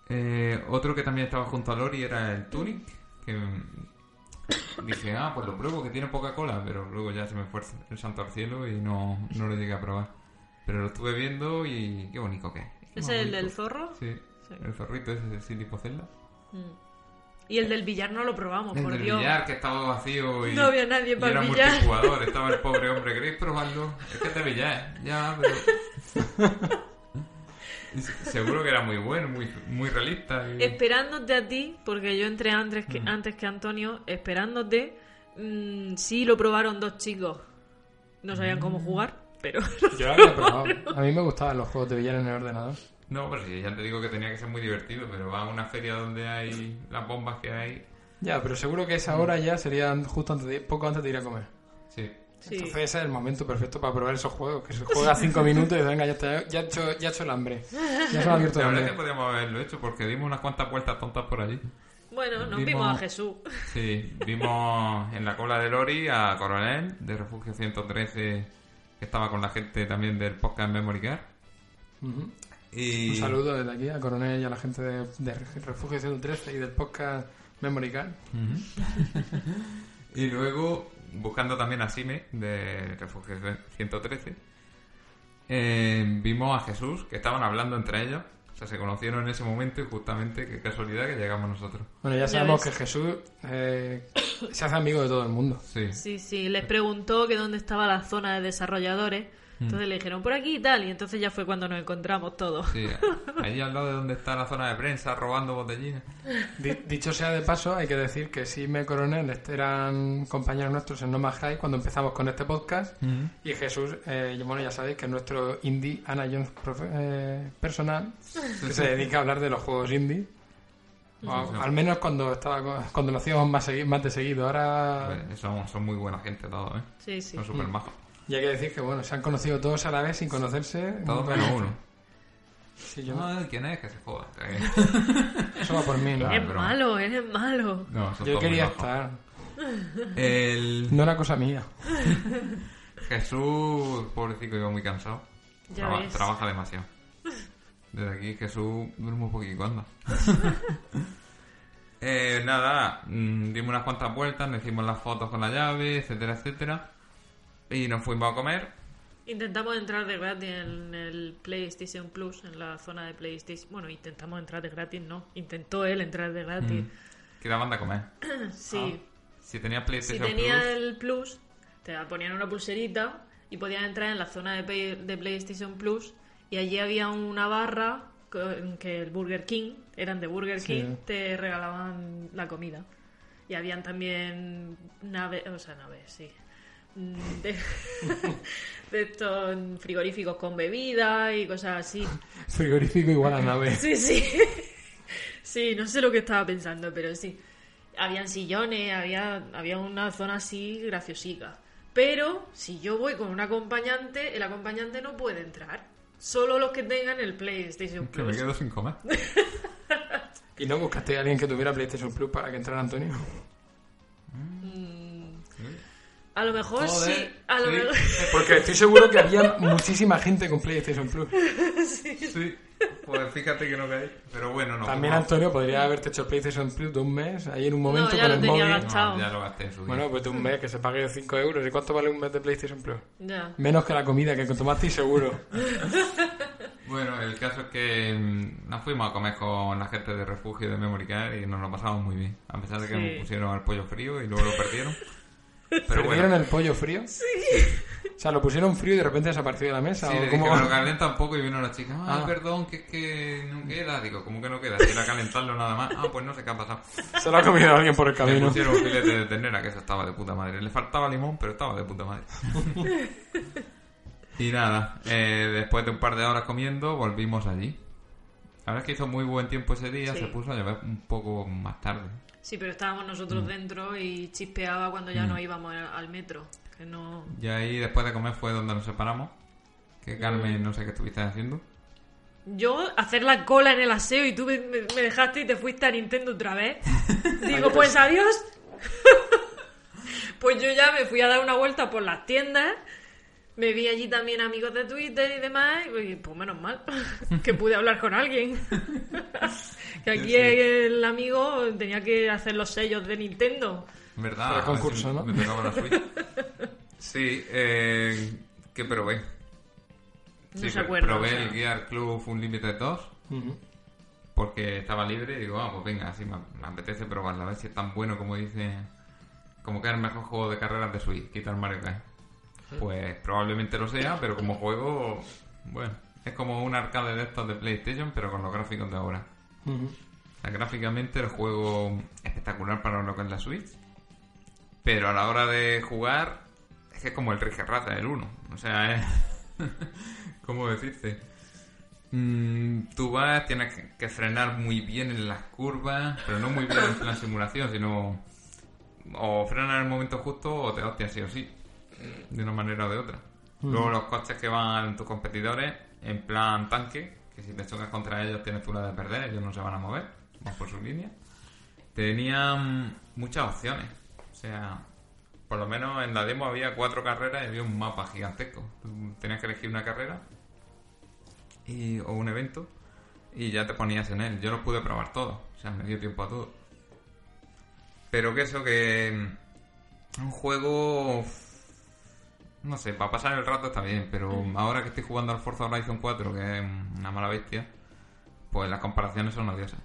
Eh, otro que también estaba junto a Lori era el Tunic, que dije, ah, pues lo pruebo, que tiene poca cola, pero luego ya se me fue el santo al cielo y no, no lo llegué a probar. Pero lo estuve viendo y qué bonito que es. ¿Es el bonito. del zorro? Sí, Sí. el zorrito ese, así tipo Zelda. Mm. Y el del billar no lo probamos, El por del Dios. billar que estaba vacío y No había nadie y para era el billar. multijugador. Estaba el pobre hombre, ¿queréis probarlo? Es que de billar, ya, pero... Seguro que era muy bueno, muy, muy realista. y- Esperándote a ti, porque yo entré antes Mm. que, antes que Antonio, esperándote. mm, sí, lo probaron dos chicos. No sabían Mm. cómo jugar, pero. Yo lo había probado. A mí me gustaban los juegos de billar en el ordenador. No, pero sí, ya te digo que tenía que ser muy divertido, pero va a una feria donde hay las bombas que hay. Ya, pero seguro que esa hora ya sería justo antes de, poco antes de ir a comer. Sí. Sí. Entonces ese es el momento perfecto para probar esos juegos. Que se juega cinco minutos y venga, ya, está, ya, he hecho, ya he hecho el hambre. Ya se ha abierto el La verdad es hambre. que podríamos haberlo hecho porque dimos unas cuantas vueltas tontas por allí. Bueno, nos Vimos- vimos a Jesús. Sí, vimos en la cola de Lori a Coronel de Refugio 113 que estaba con la gente también del podcast Memory Card. Ujú. Y... Un saludo desde aquí a Coronel y a la gente de, de Refugio 113 y del podcast Memory Card. Ujú. y luego, buscando también a Sime de Refugio 113, eh, vimos a Jesús, que estaban hablando entre ellos. O sea, se conocieron en ese momento y justamente, qué casualidad que llegamos nosotros. Bueno, ya sabemos que Jesús eh, se hace amigo de todo el mundo. Sí. Sí, sí, les preguntó que dónde estaba la zona de desarrolladores. Mm. Entonces le dijeron por aquí y tal, y entonces ya fue cuando nos encontramos todos. Sí, allí al lado de donde está la zona de prensa robando botellinas. Di- dicho sea de paso, hay que decir que Sime Coronel eran compañeros nuestros en No Más High cuando empezamos con este podcast. Y Jesús, eh, bueno, ya sabéis que es nuestro indie Ana Jones profe- eh, personal, que se dedica a hablar de los juegos indie. O al menos cuando estaba cuando lo hacíamos más, más de seguido. Ahora, son, son muy buena gente todos, ¿eh? Sí, sí. Son súper majos. Y hay que decir que bueno, se han conocido todos a la vez sin conocerse. Todos menos uno. Sí, yo- Ay, ¿quién es? Que se joda. Eso va por mí, ¿no? Claro. Eres pero- malo, eres malo. No, Yo quería estar. El No era cosa mía. Jesús, pobrecito, iba muy cansado. Ya Traba- ves. trabaja demasiado. Desde aquí Jesús duerme un poquito anda. eh, nada, mm, dimos unas cuantas vueltas, nos hicimos las fotos con la llave, etcétera, etcétera. Y nos fuimos a comer. Intentamos entrar de gratis en el PlayStation Plus, en la zona de PlayStation. Bueno, intentamos entrar de gratis, no. Intentó él entrar de gratis. Que daban de comer. Sí. Si tenía Si PlayStation tenía Plus, el Plus, te ponían una pulserita y podías entrar en la zona de, Play- de PlayStation Plus y allí había una barra con- que el Burger King, eran de Burger Sí. King, te regalaban la comida. Y habían también naves, o sea, naves, sí. Mm, De, de estos frigoríficos con bebida y cosas así. Frigorífico igual a nave. Sí, sí. Sí, no sé lo que estaba pensando, pero sí. Habían sillones, había, había una zona así graciosica. Pero si yo voy con un acompañante, el acompañante no puede entrar. Solo los que tengan el PlayStation que me Plus. quedo sin comer. ¿Y no buscaste a alguien que tuviera PlayStation Plus para que entrara Antonio? A lo mejor Joder, sí. A lo sí. mejor... Porque estoy seguro que había muchísima gente con PlayStation Plus. Sí, pues fíjate que no caí. Pero bueno, no. También como- Antonio podría haberte hecho el PlayStation Plus de un mes, ahí en un momento ya con lo el tenía móvil. gastado. No, ya lo gasté en su día. Bueno, pues de un mes que se pague 5 euros. ¿Y cuánto vale un mes de PlayStation Plus? Ya. Menos que la comida que tomaste seguro. Bueno, el caso es que mm, nos fuimos a comer con la gente de refugio de Memory Card y nos lo pasamos muy bien. A pesar de que Sí. nos pusieron el pollo frío y luego lo perdieron. Pero ¿Perdieron bueno, el pollo frío? Sí. O sea, lo pusieron frío y de repente desapareció de la mesa. sí, ¿o de cómo? que me lo calienta un poco y vino la chica. Ah, Ah. perdón, que es que no queda. Digo, ¿cómo que no queda? Si era calentarlo nada más. Ah, pues no sé qué ha pasado. Se lo ha comido alguien por el Le camino. pusieron un filete de ternera, que eso estaba de puta madre. Le faltaba limón, pero estaba de puta madre. y nada, eh, después de un par de horas comiendo, volvimos allí. La verdad es que hizo muy buen tiempo ese día, Sí. se puso a llover un poco más tarde. Sí, pero estábamos nosotros Mm. dentro y chispeaba cuando ya no íbamos al metro. Que no... Y ahí después de comer fue donde nos separamos. Que Carmen, no sé qué estuviste haciendo. Yo hacer la cola en el aseo y tú me dejaste y te fuiste a Nintendo otra vez. Digo, pues adiós. pues yo ya me fui a dar una vuelta por las tiendas. Me vi allí también amigos de Twitter y demás. Y pues menos mal que pude hablar con alguien. que aquí Sí, sí. el amigo tenía que hacer los sellos de Nintendo. ¿Verdad? Para el concurso, ¿no? Me tocaba la Switch. Sí, eh, que probé. No Sí, se acuerda, probé o sea. el Gear Club Unlimited 2 Ujú. porque estaba libre y digo, ah, pues venga, así me, me apetece probarla, a ver si es tan bueno como dice, como que es el mejor juego de carreras de Switch, quita el Mario Kart. Pues probablemente lo sea, pero como juego, bueno, es como un arcade de estos de PlayStation, pero con los gráficos de ahora. O sea, gráficamente el juego espectacular para lo que es la Switch. Pero a la hora de jugar, es que es como el Rige Raza, el 1. O sea, es. ¿Cómo decirte? Mm, tú vas, tienes que- frenar muy bien en las curvas, pero no muy bien en plan simulación, sino. O frenar en el momento justo o te hostias sí o sí. De una manera o de otra. Luego los coches que van tus competidores, en plan tanque, que si te chocas contra ellos tienes tú la de perder, ellos no se van a mover, van por su línea. Tenían muchas opciones. O sea, por lo menos en la demo había cuatro carreras y había un mapa gigantesco. Tú tenías que elegir una carrera y, o un evento y ya te ponías en él. Yo los pude probar todos, o sea, me dio tiempo a todo. Pero que eso que mm, un juego no sé, para pasar el rato está bien, pero ahora que estoy jugando al Forza Horizon 4, que es una mala bestia, pues las comparaciones son odiosas.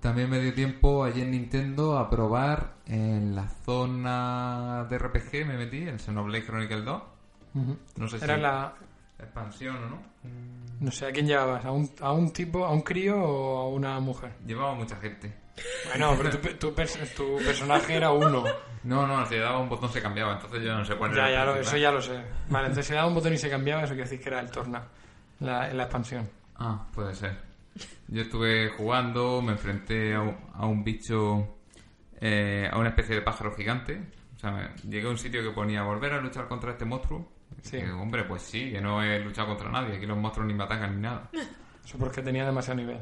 También me dio tiempo allí en Nintendo a probar en la zona de RPG, me metí, en Xenoblade Chronicle 2. Ujú. No sé si Era la... expansión o no. No sé, ¿a quién llevabas? ¿A un, ¿A un tipo, a un crío o a una mujer? Llevaba mucha gente. Bueno, pero tu, tu pers- tu personaje era uno. No, no, si le daba un botón se cambiaba, entonces yo no sé cuál Ya, era. ya, lo, eso ya lo sé. Vale, entonces si le daba un botón y se cambiaba, eso quiere decir que era el Torna, la, la expansión. Ah, puede ser. Yo estuve jugando, me enfrenté a un, a un bicho, eh, a una especie de pájaro gigante. O sea, me- llegué a un sitio que ponía volver a luchar contra este monstruo. Sí. Y digo, hombre, pues sí, que no he luchado contra nadie. Aquí los monstruos ni me atacan ni nada. Eso porque tenía demasiado nivel.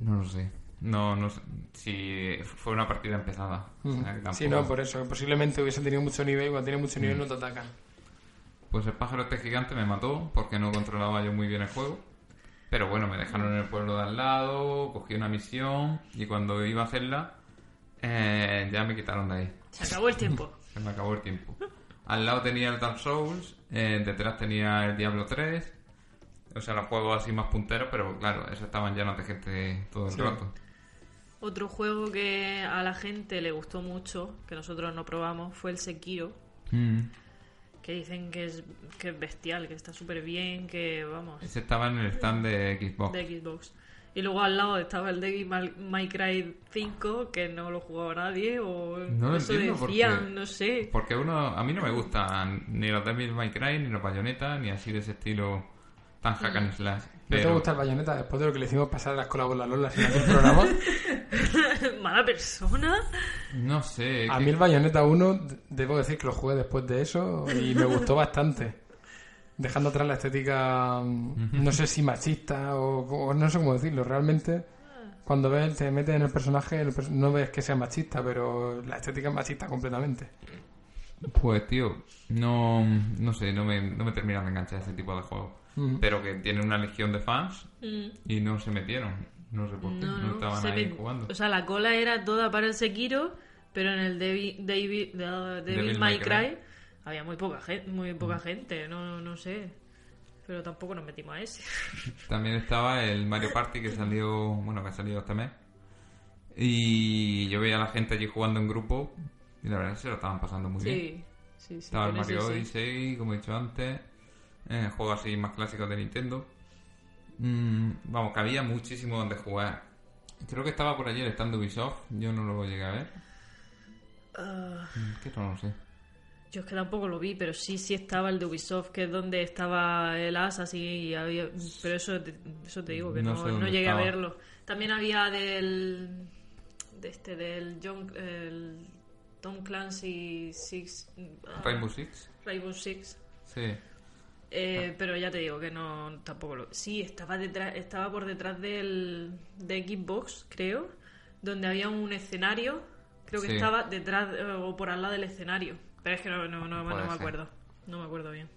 No lo sé. No, no sé. Si fue una partida empezada. O sea, que Sí, tampoco- no, por eso. Posiblemente hubiesen tenido mucho nivel y cuando tiene mucho nivel no te atacan. Pues el pájaro este gigante me mató porque no controlaba yo muy bien el juego. Pero bueno, me dejaron en el pueblo de al lado, cogí una misión y cuando iba a hacerla, eh, ya me quitaron de ahí. Se acabó el tiempo. Se me acabó el tiempo. Al lado tenía el Dark Souls, eh, detrás tenía el Diablo 3. O sea, los juegos así más punteros, pero claro, esos estaban llenos de gente todo el Sí. rato. Otro juego que a la gente le gustó mucho, que nosotros no probamos, fue el Sekiro. Mm. Que dicen que es, que es bestial, que está súper bien, que vamos, Ese estaba en el stand de Xbox. de Xbox. Y luego al lado estaba el Devil May- Cry 5, que no lo jugaba nadie, o No lo eso decían, no sé. Porque uno, a mí no me gustan ni los Devil May Cry, ni los Bayonetta, ni así de ese estilo tan hack and slash. ¿No te gusta el bayoneta después de lo que le hicimos pasar a la escuela con la Lola en aquel programa? Mala persona. No sé. A que- mí el Bayonetta 1, d- debo decir que lo jugué después de eso y me gustó bastante. Dejando atrás la estética, mm, no sé si machista o, o no sé cómo decirlo, realmente cuando ves, te metes en el personaje, el pers- no ves que sea machista, pero la estética es machista completamente. Pues tío, no, no sé, no me, no me terminan de enganchar ese tipo de juegos. Mm. Pero que tiene una legión de fans Mm, y no se metieron. No sé por qué, no, No, no, estaban ahí jugando. O sea, la cola era toda para el Sekiro, pero en el David, Devil Devil May May Cry Cry. Había muy poca gente, muy poca gente, no, no sé. Pero tampoco nos metimos a ese. También estaba el Mario Party que salió, bueno, que ha salido este mes. Y yo veía a la gente allí jugando en grupo y la verdad es que se lo estaban pasando muy bien. Sí, sí, sí. Estaba el ese Mario sí. Odyssey, como he dicho antes, eh, juegos así más clásicos de Nintendo. Mm, vamos, que había muchísimo donde jugar. Creo que estaba por allí el stand Ubisoft, yo no lo llegué a ver. Mm, Que no lo sé. Yo es que tampoco lo vi, pero sí, sí estaba el de Ubisoft, que es donde estaba el Assassin y había... Pero eso te, eso te digo, que No no, sé no dónde llegué estaba. a verlo. También había del... De este, del John... El Tom Clancy Six... ah, Rainbow Six, Rainbow Six. sí. Eh, pero ya te digo que no tampoco lo sí estaba detrás estaba por detrás del de Xbox creo donde había un escenario creo que Sí. estaba detrás eh, o por al lado del escenario pero es que no, no, no, no me acuerdo no me acuerdo bien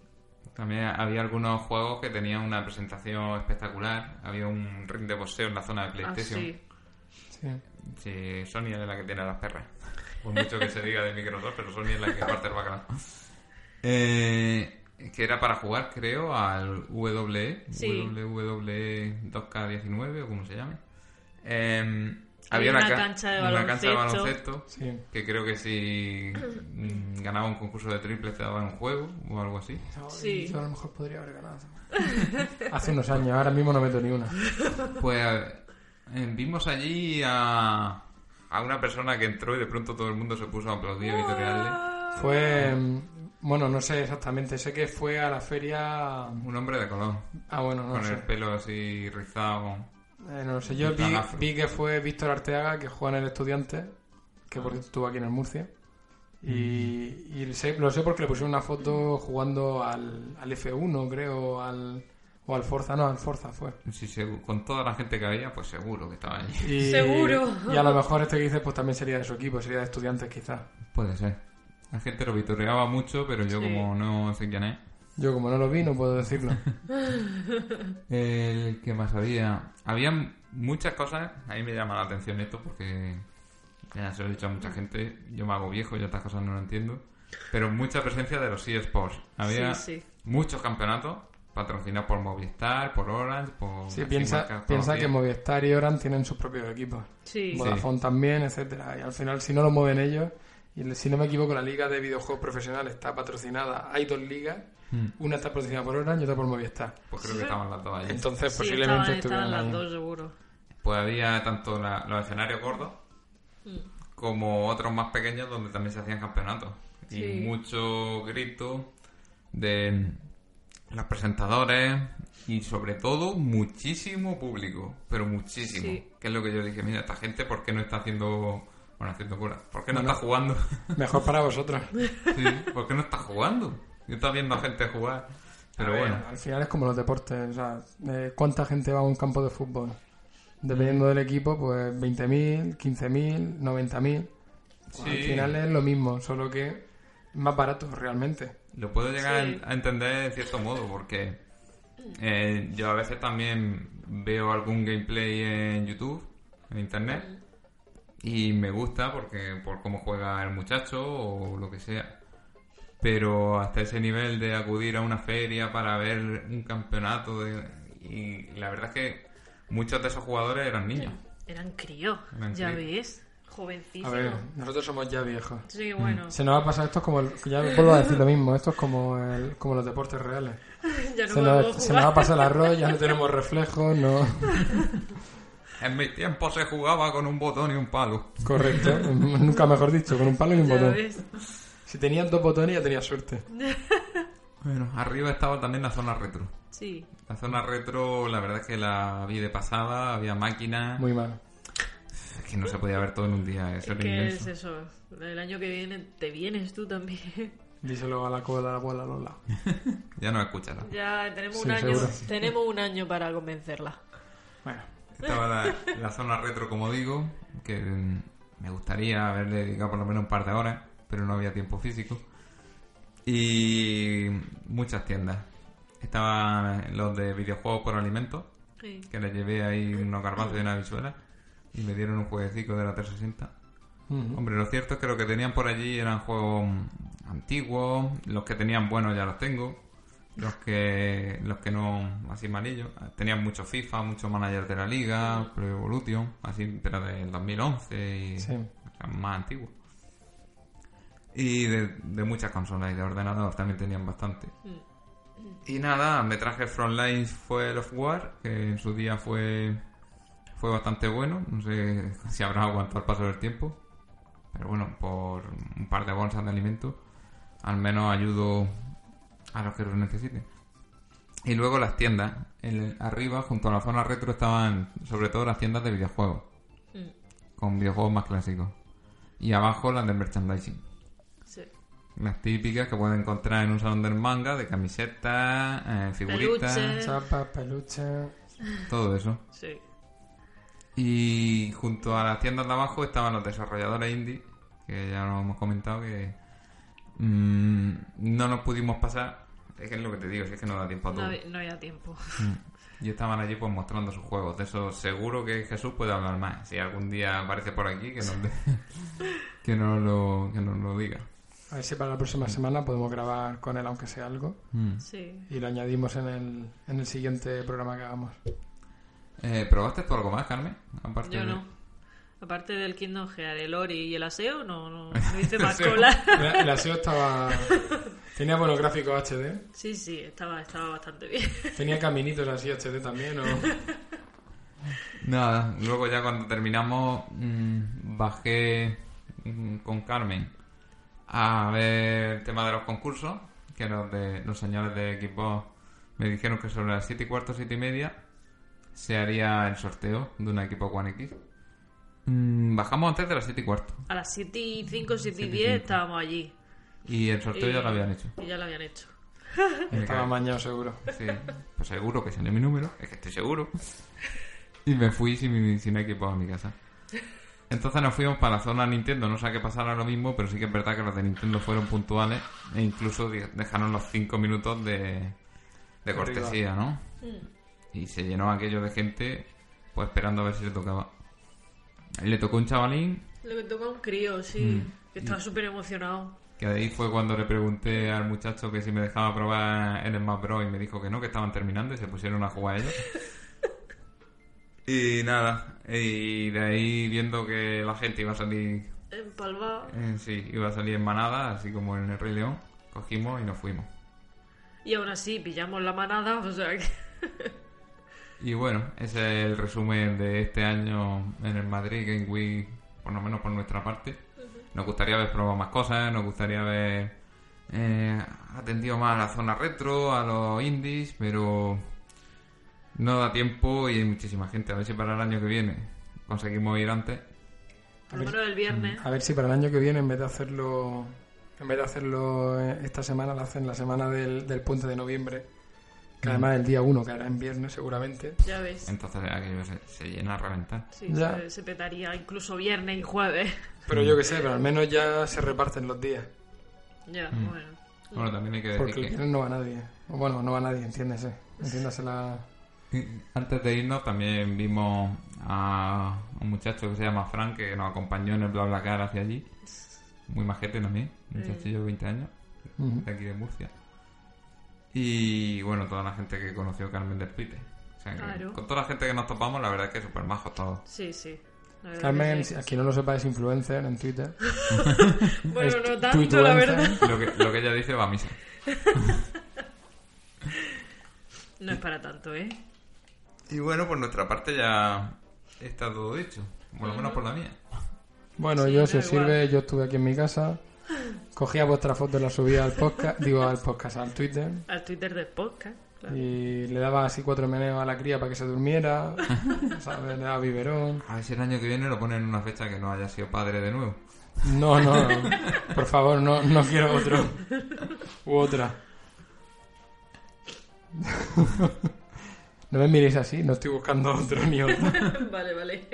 También había algunos juegos que tenían una presentación espectacular. Había un ring de boxeo en la zona de ah PlayStation. sí Sí. Sí, Sony es la que tiene las perras. Por mucho que se diga de Microsoft, pero Sony es la que parte el bacalao. Eh, que era para jugar, creo, al WE, Sí. WWE 2K19 o como se llame. Eh, Había una ca- cancha de una cancha de baloncesto. Sí. que creo que si mm, ganaba un concurso de triples te daban un juego o algo así. Sí. Yo a lo mejor podría haber ganado. Hace unos años, ahora mismo no meto ni una. Pues eh, vimos allí a, a una persona que entró y de pronto todo el mundo se puso a aplaudir y vitoriarle. Fue. mm, Bueno, no sé exactamente. Sé que fue a la feria. Un hombre de color, Ah, bueno, no con sé. el pelo así rizado. Eh, no lo sé. Yo vi, que fue Víctor Arteaga, que juega en el Estudiante, que por cierto estuvo aquí en el Murcia. Y, y sé- lo sé porque le pusieron una foto jugando al, al F1, creo, al, o al Forza. No, al Forza fue. Sí, con toda la gente que había, pues seguro que estaba allí. Y- Seguro. Y a lo mejor este que dices, pues también sería de su equipo, sería de Estudiantes quizás. Puede ser. La gente lo vitoreaba mucho, pero yo Sí. como no sé quién es. Yo como no lo vi, no puedo decirlo. El que más había. Había muchas cosas. A mí me llama la atención esto porque ya se lo he dicho a mucha gente. Yo me hago viejo y estas cosas no lo entiendo. Pero mucha presencia de los eSports. Había Sí, sí. muchos campeonatos patrocinados por Movistar, por Orange, por. Sí, piensa, piensa que. Movistar y Oran tienen sus propios equipos. Sí. Vodafone también, etcétera. Y al final, si no lo mueven ellos, y si no me equivoco, la liga de videojuegos profesional está patrocinada. Hay dos ligas, Hmm. una está patrocinada por Orange y otra por Movistar. Pues creo que estaban las dos allí. Entonces, Sí, posiblemente estaban, estaban estuvieran las dos seguro. Pues había tanto la- los escenarios gordos como otros más pequeños donde también se hacían campeonatos. Sí. Y mucho grito de los presentadores y sobre todo muchísimo público, pero muchísimo. Sí. Que es lo que yo dije, mira, esta gente, ¿por qué no está haciendo... Bueno, haciendo cura. ¿Por qué no Bueno. está jugando? Mejor para vosotros. Sí, ¿Por qué no está jugando? Yo estaba viendo a gente jugar. Pero A ver, bueno, Al final es como los deportes. O sea, ¿cuánta gente va a un campo de fútbol? Dependiendo del equipo, pues 20.000, 15.000, 90.000. Pues Al Sí. final es lo mismo, solo que es más barato realmente. Lo puedo llegar Sí. a entender en cierto modo, porque Eh, yo a veces también veo algún gameplay en YouTube, en internet, y me gusta porque por cómo juega el muchacho o lo que sea. Pero hasta ese nivel de acudir a una feria para ver un campeonato de- y la verdad es que muchos de esos jugadores eran niños. Eran críos, Eran ya críos. ves. A Jovencísimos. ver, nosotros somos ya viejos. Sí, bueno. Se nos va a pasar esto es como, el- ya vuelvo a decir lo mismo, esto es como, el- como los deportes reales. ya no Se nos, se nos va a pasar el arroz, ya no tenemos reflejos, no. En mi tiempo se jugaba con un botón y un palo. Correcto, nunca mejor dicho, con un palo y un Ya botón. ves. Si tenías dos botones ya tenías suerte. Bueno, arriba estaba también la zona retro. Sí. La zona retro, la verdad es que la vi de pasada, había máquinas. Muy mal. Es que no se podía ver todo en un día, eso Es era que es eso. El año que viene te vienes tú también. Díselo a la cola de la abuela Lola. Ya no escuchará. Ya tenemos Sí, un año. seguro. Tenemos un año para convencerla. Bueno, Estaba la, la zona retro, como digo, que me gustaría haberle dedicado por lo menos un par de horas, pero no había tiempo físico. Y muchas tiendas. Estaban los de videojuegos por alimentos, Sí. que les llevé ahí unos garbanzos y una visuela, y me dieron un jueguecito de la 360. ujú. Hombre, lo cierto es que lo que tenían por allí eran juegos antiguos, los que tenían buenos ya los tengo, los que los que no, así malillos. Tenían mucho FIFA, mucho manager de la liga, Pro Evolution, así, pero del 2011 y Sí. eran más antiguos. Y de, de muchas consolas y de ordenador también tenían bastante. Y nada, me traje Frontlines Fuel of War, que en su día fue fue bastante bueno. No sé si habrá aguantado el paso del tiempo. Pero bueno, por un par de bolsas de alimentos, al menos ayudo a los que lo necesiten. Y luego las tiendas. En- arriba, junto a la zona retro, estaban sobre todo las tiendas de videojuegos. Mm, Con videojuegos más clásicos. Y abajo las de merchandising. Las típicas que pueden encontrar en un salón del manga, de camisetas, eh, figuritas, Peluche. Chapa, peluche. todo eso. Sí. Y junto a las tiendas de abajo estaban los desarrolladores indie, que ya lo hemos comentado que mm, no nos pudimos pasar. Es que es lo que te digo, si es que no da tiempo a No, todo. no había tiempo. Y estaban allí pues mostrando sus juegos. De eso seguro que Jesús puede hablar más. Si algún día aparece por aquí, que nos, de- que nos lo, que nos lo diga. A ver si para la próxima semana podemos grabar con él, aunque sea algo. Sí. Y lo añadimos en el, en el siguiente programa que hagamos. Eh, ¿Probaste tú algo más, Carmen? Aparte Yo de- no. Aparte del Kingdom Hearts, el Ori y el aseo, no, no, no hice más cola. El, el aseo estaba... Tenía buenos gráficos HD. Sí, sí, estaba, estaba bastante bien. Tenía caminitos así HD también. ¿o? Nada, luego ya cuando terminamos mm, bajé mm, con Carmen a ver el tema de los concursos, que los de los señores de equipo me dijeron que sobre las 7 y cuarto, 7 y media se haría el sorteo de un equipo One X. Mm, bajamos antes de las 7 y cuarto A las 7 y 5, 7 y Siete y 10 cinco. estábamos allí. y el sorteo Y- ya lo habían hecho. Y ya lo habían hecho. Estaba mañado seguro. Sí, pues seguro que salió mi número, es que estoy seguro. Y me fui sin, sin equipo a mi casa. Entonces nos fuimos para la zona Nintendo, no sé a qué pasara lo mismo, pero sí que es verdad que los de Nintendo fueron puntuales e incluso dejaron los 5 minutos de, de cortesía, ¿no? Y se llenó aquello de gente, pues esperando a ver si le tocaba. Y le tocó un chavalín, Lo que toca un crío, sí. Mm. Que estaba súper emocionado. que de ahí fue cuando le pregunté al muchacho que si me dejaba probar el Smash Bros. y me dijo que no, que estaban terminando y se pusieron a jugar ellos. y nada, y de ahí viendo que la gente iba a salir, Empalvado. eh, sí, iba a salir en manada, así como en el Rey León, cogimos y nos fuimos. Y aún así pillamos la manada, o sea que. Y bueno, ese es el resumen de este año en el Madrid Game Week, por lo menos por nuestra parte. Nos gustaría haber probado más cosas, nos gustaría haber eh, atendido más a la zona retro, a los indies, pero no da tiempo y hay muchísima gente. A ver si para el año que viene conseguimos ir antes. Lo menos el viernes. A ver si para el año que viene, en vez de hacerlo en vez de hacerlo eh, esta semana, lo hacen la semana del, del puente de noviembre. Que además el día 1 caerá en viernes seguramente. Ya ves. Entonces aquello se, se llena a reventar. Sí, Ya. se, se petaría incluso viernes y jueves. Pero yo que sé, pero al menos ya se reparten los días. Ya, Mm. bueno. Bueno, también hay que Porque decir el que... viernes no va nadie. O bueno, no va nadie, entiéndese. Entiéndasela. Y Antes de irnos también vimos a un muchacho que se llama Frank que nos acompañó en el BlaBlaCar hacia allí. Muy majete también, un muchachillo de 20 años, de aquí de Murcia. Y bueno, toda la gente que conoció Carmen del Pite. O sea, que Claro. Con toda la gente que nos topamos, la verdad es que súper majos todos. Sí, Carmen, sí. a quien no lo sepa, es influencer en Twitter. Bueno, es no tanto, la verdad. Lo que, lo que ella dice va a misa. No es para tanto, ¿eh? Y bueno, por nuestra parte ya está todo hecho. Por lo menos por la mía. Bueno, Sí, yo, si os sirve, yo estuve aquí en mi casa. Cogía vuestra foto y la subía al podcast, digo al podcast, al Twitter. Al Twitter del podcast, claro. Y le daba así cuatro meneos a la cría para que se durmiera. ¿sabes? Le daba biberón. A ver si el año que viene lo ponen en una fecha que no haya sido padre de nuevo. No, no, no. Por favor, no, no quiero otro. U otra. No me miréis así, no estoy buscando otro ni otro. vale, vale.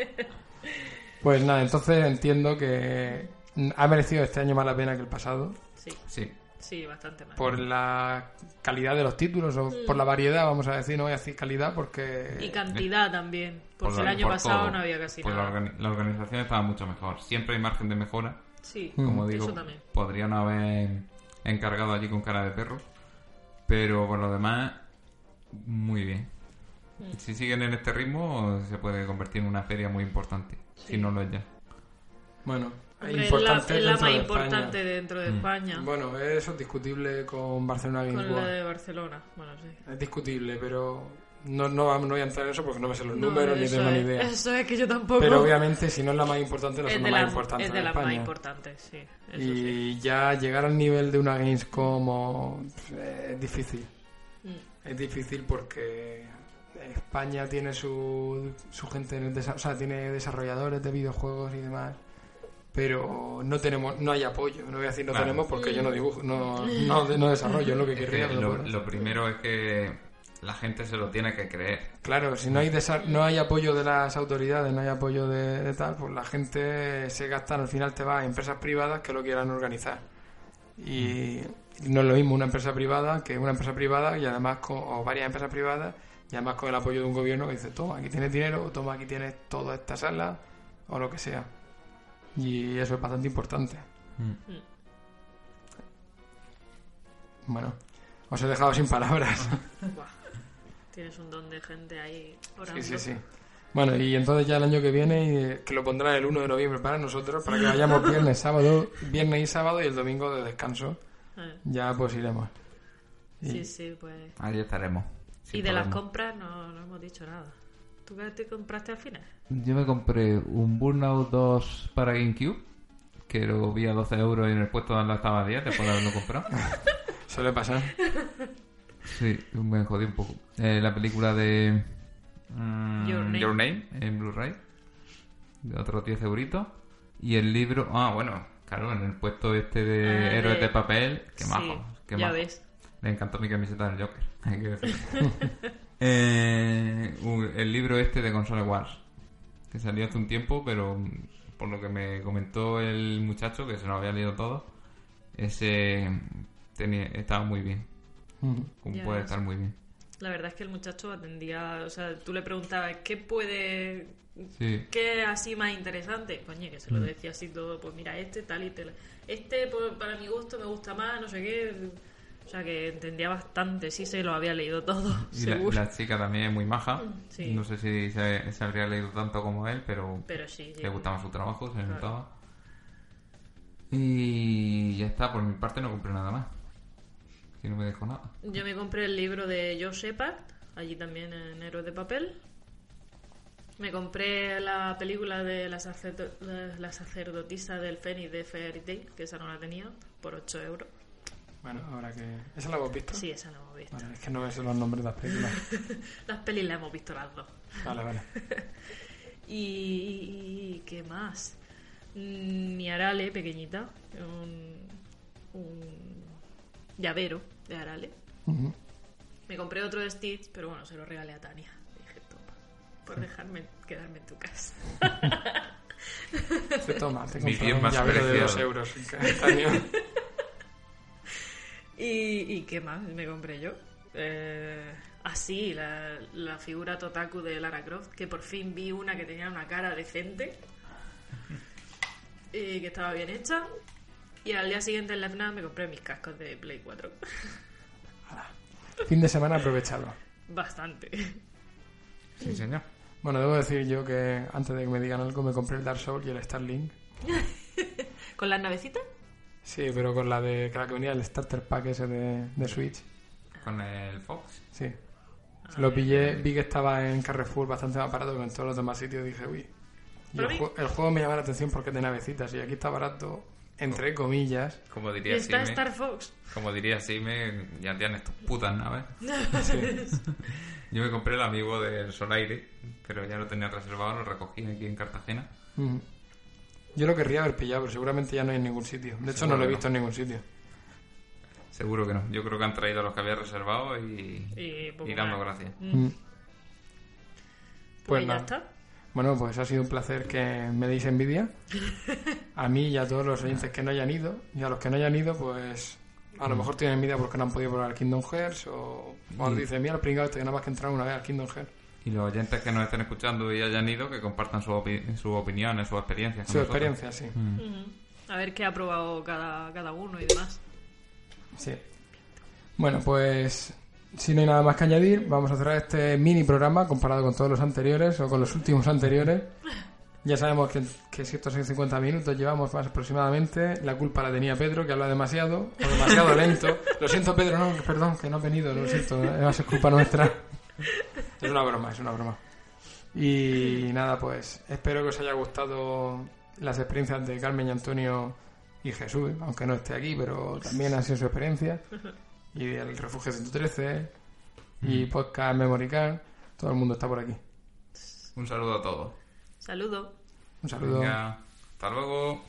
Pues nada, entonces entiendo que ha merecido este año más la pena que el pasado. Sí, Sí. sí, bastante más. Por la calidad de los títulos o por la variedad, vamos a decir, no voy a decir calidad Y porque... cantidad también. Porque Por el la- año por pasado todo. no había casi Pues la, nada. organi- la organización estaba mucho mejor. Siempre hay margen de mejora. Sí, Como Mm. digo, eso también. podrían haber encargado allí con cara de perro. Pero por lo demás, muy bien. Si siguen en este ritmo, se puede convertir en una feria muy importante. Si no lo es ya. Bueno, Hombre, importante es la, es la más de importante España. dentro de Mm. España. Bueno, eso es discutible con Barcelona Games con la World. de Barcelona. Bueno, sí. Es discutible, pero no, no, vamos- no voy a entrar en eso porque no me sé los No, números ni tengo ni idea. Eso es que yo tampoco. Pero obviamente, si no es la más importante, no es es de la más importante es de las más importantes, sí. Eso y sí. ya llegar al nivel de una Gamescom o- eh, es difícil. Mm. Es difícil porque España tiene su, su gente, en el desa- o sea, tiene desarrolladores de videojuegos y demás. Pero no tenemos, no hay apoyo. No voy a decir no Claro. tenemos porque yo no dibujo, no, no, no desarrollo, es lo que Es que querría. lo, primero es que la gente se lo tiene que creer. Claro, si no hay no hay apoyo de las autoridades, no hay apoyo de, de tal, pues la gente se gasta, al final te va a empresas privadas que lo quieran organizar. Y no es lo mismo una empresa privada que una empresa privada y además con, o varias empresas privadas y además con el apoyo de un gobierno que dice, toma, aquí tienes dinero, toma, aquí tienes toda esta sala o lo que sea. Y eso es bastante importante. Bueno, os he dejado sin palabras. Buah. Tienes un don de gente ahí orando. Sí, sí, sí. Bueno, y entonces ya el año que viene, eh, que lo pondrá el 1 de noviembre para nosotros, para que vayamos viernes, sábado, viernes y sábado y el domingo de descanso. Eh, Ya pues iremos. Y- Sí, sí, pues. Ahí estaremos. Y de las compras no, no hemos dicho nada. ¿Tú qué te compraste al final? Yo me compré un Burnout 2 para GameCube, que lo vi a 12 euros y en el puesto donde estaba a 10 después de haberlo comprado. Suele pasar. Sí, me jodí un poco. Eh, la película de mm, Your Name. en Blu-ray, de otros 10 euritos. Y el libro, ah, bueno, claro, en el puesto este de Ah, Héroes de- de Papel, qué Sí, majo, qué ya majo. ves. Le encantó mi camiseta del Joker, hay que decir. Eh, el libro este de Console Wars, que salió hace un tiempo, pero mm, por lo que me comentó el muchacho, que se lo había leído todo, ese tenía, estaba muy bien, Ujú. como Ya puede ves. estar muy bien. La verdad es que el muchacho atendía. O sea, tú le preguntabas, ¿qué puede. Sí, ¿Qué es así más interesante? Coño, que se Mm. lo decía así todo. Pues mira, este tal y tal. Este, pues, para mi gusto, me gusta más, no sé qué. O sea, que entendía bastante. Sí, se lo había leído todo, y la, seguro. la chica también es muy maja, Sí. no sé si se, se habría leído tanto como él, pero Pero sí, sí. le gustaba su trabajo, se Claro. notaba. Y ya está, por mi parte no compré nada más. Si no me dejo nada. Yo me compré el libro de Joe Shepard, allí también en Héroes de Papel. Me compré la película de la sacerdotisa del Fénix de Fairy Tail, que esa no la tenía, por 8 euros. Bueno, ahora que... ¿Esa la hemos visto? Sí, esa la hemos visto. Vale, es que no me sé los nombres de las películas. Las pelis las hemos visto las dos. Vale, vale. Y, y- y ¿qué más? Mm, Mi Arale, pequeñita, un, un llavero de Arale. Me compré otro de Stitch, pero bueno, se lo regalé a Tania. Dije, toma, por dejarme quedarme en tu casa. Te toma, te bien un más llavero de preciado. dos euros. instantáneo. ¿Y, y qué más me compré yo? eh, así la, la figura Totaku de Lara Croft, que por fin vi una que tenía una cara decente y que estaba bien hecha. Y al día siguiente en la FNAC me compré mis cascos de Play 4. Fin de semana aprovechado. Bastante. Sí, señor. Bueno, debo decir yo que antes de que me digan algo me compré el Dark Souls y el Starlink. ¿Con las navecitas? Sí, pero con la de que la que venía el starter pack ese de, de Switch. Con el Fox. Sí. Lo pillé, vi que estaba en Carrefour bastante más barato que en todos los demás sitios. Dije, uy. Y el, el juego me llama la atención porque es de navecitas y aquí está barato, entre comillas. Como Y diría está Sime. Star Fox. Como diría Sime, ya tienen estas putas naves. Sí. Yo me compré el amigo del Solaire, pero ya lo tenía reservado, lo recogí aquí en Cartagena. Yo lo querría haber pillado, pero seguramente ya no hay en ningún sitio. De hecho, no lo he que visto en ningún sitio. Seguro que no. Yo creo que han traído los que había reservado y, Y, poco y dando más. gracias. Mm. Mm. Pues, Pues ya nada. está. Bueno, pues ha sido un placer que me deis envidia. A mí y a todos los oyentes que no hayan ido. Y a los que no hayan ido, pues a lo mejor tienen envidia porque no han podido probar el Kingdom Hearts. O cuando Mm. dicen, mira, el pringado este que nada más que entrar una vez al Kingdom Hearts. Y los oyentes que nos estén escuchando y hayan ido, que compartan sus opi- sus opiniones, sus experiencias. con Su nosotros. experiencia, sí. Mm. Ujú. A ver qué ha probado cada, cada uno y demás. Sí. Bueno, pues si no hay nada más que añadir, vamos a cerrar este mini programa comparado con todos los anteriores o con los últimos anteriores. Ya sabemos que, que si estos son 50 minutos llevamos más aproximadamente. La culpa la tenía Pedro, que habla demasiado, o demasiado lento. Lo siento, Pedro, no, perdón, que no ha venido, lo siento, es culpa nuestra. Es una broma, es una broma. Y nada, pues espero que os haya gustado las experiencias de Carmen y Antonio y Jesús, aunque no esté aquí, pero también ha sido su experiencia. Y el Refugio 113 y Podcast Memory Card, todo el mundo está por aquí. Un saludo a todos. Saludo. Un saludo. Venga, hasta luego.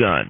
Done.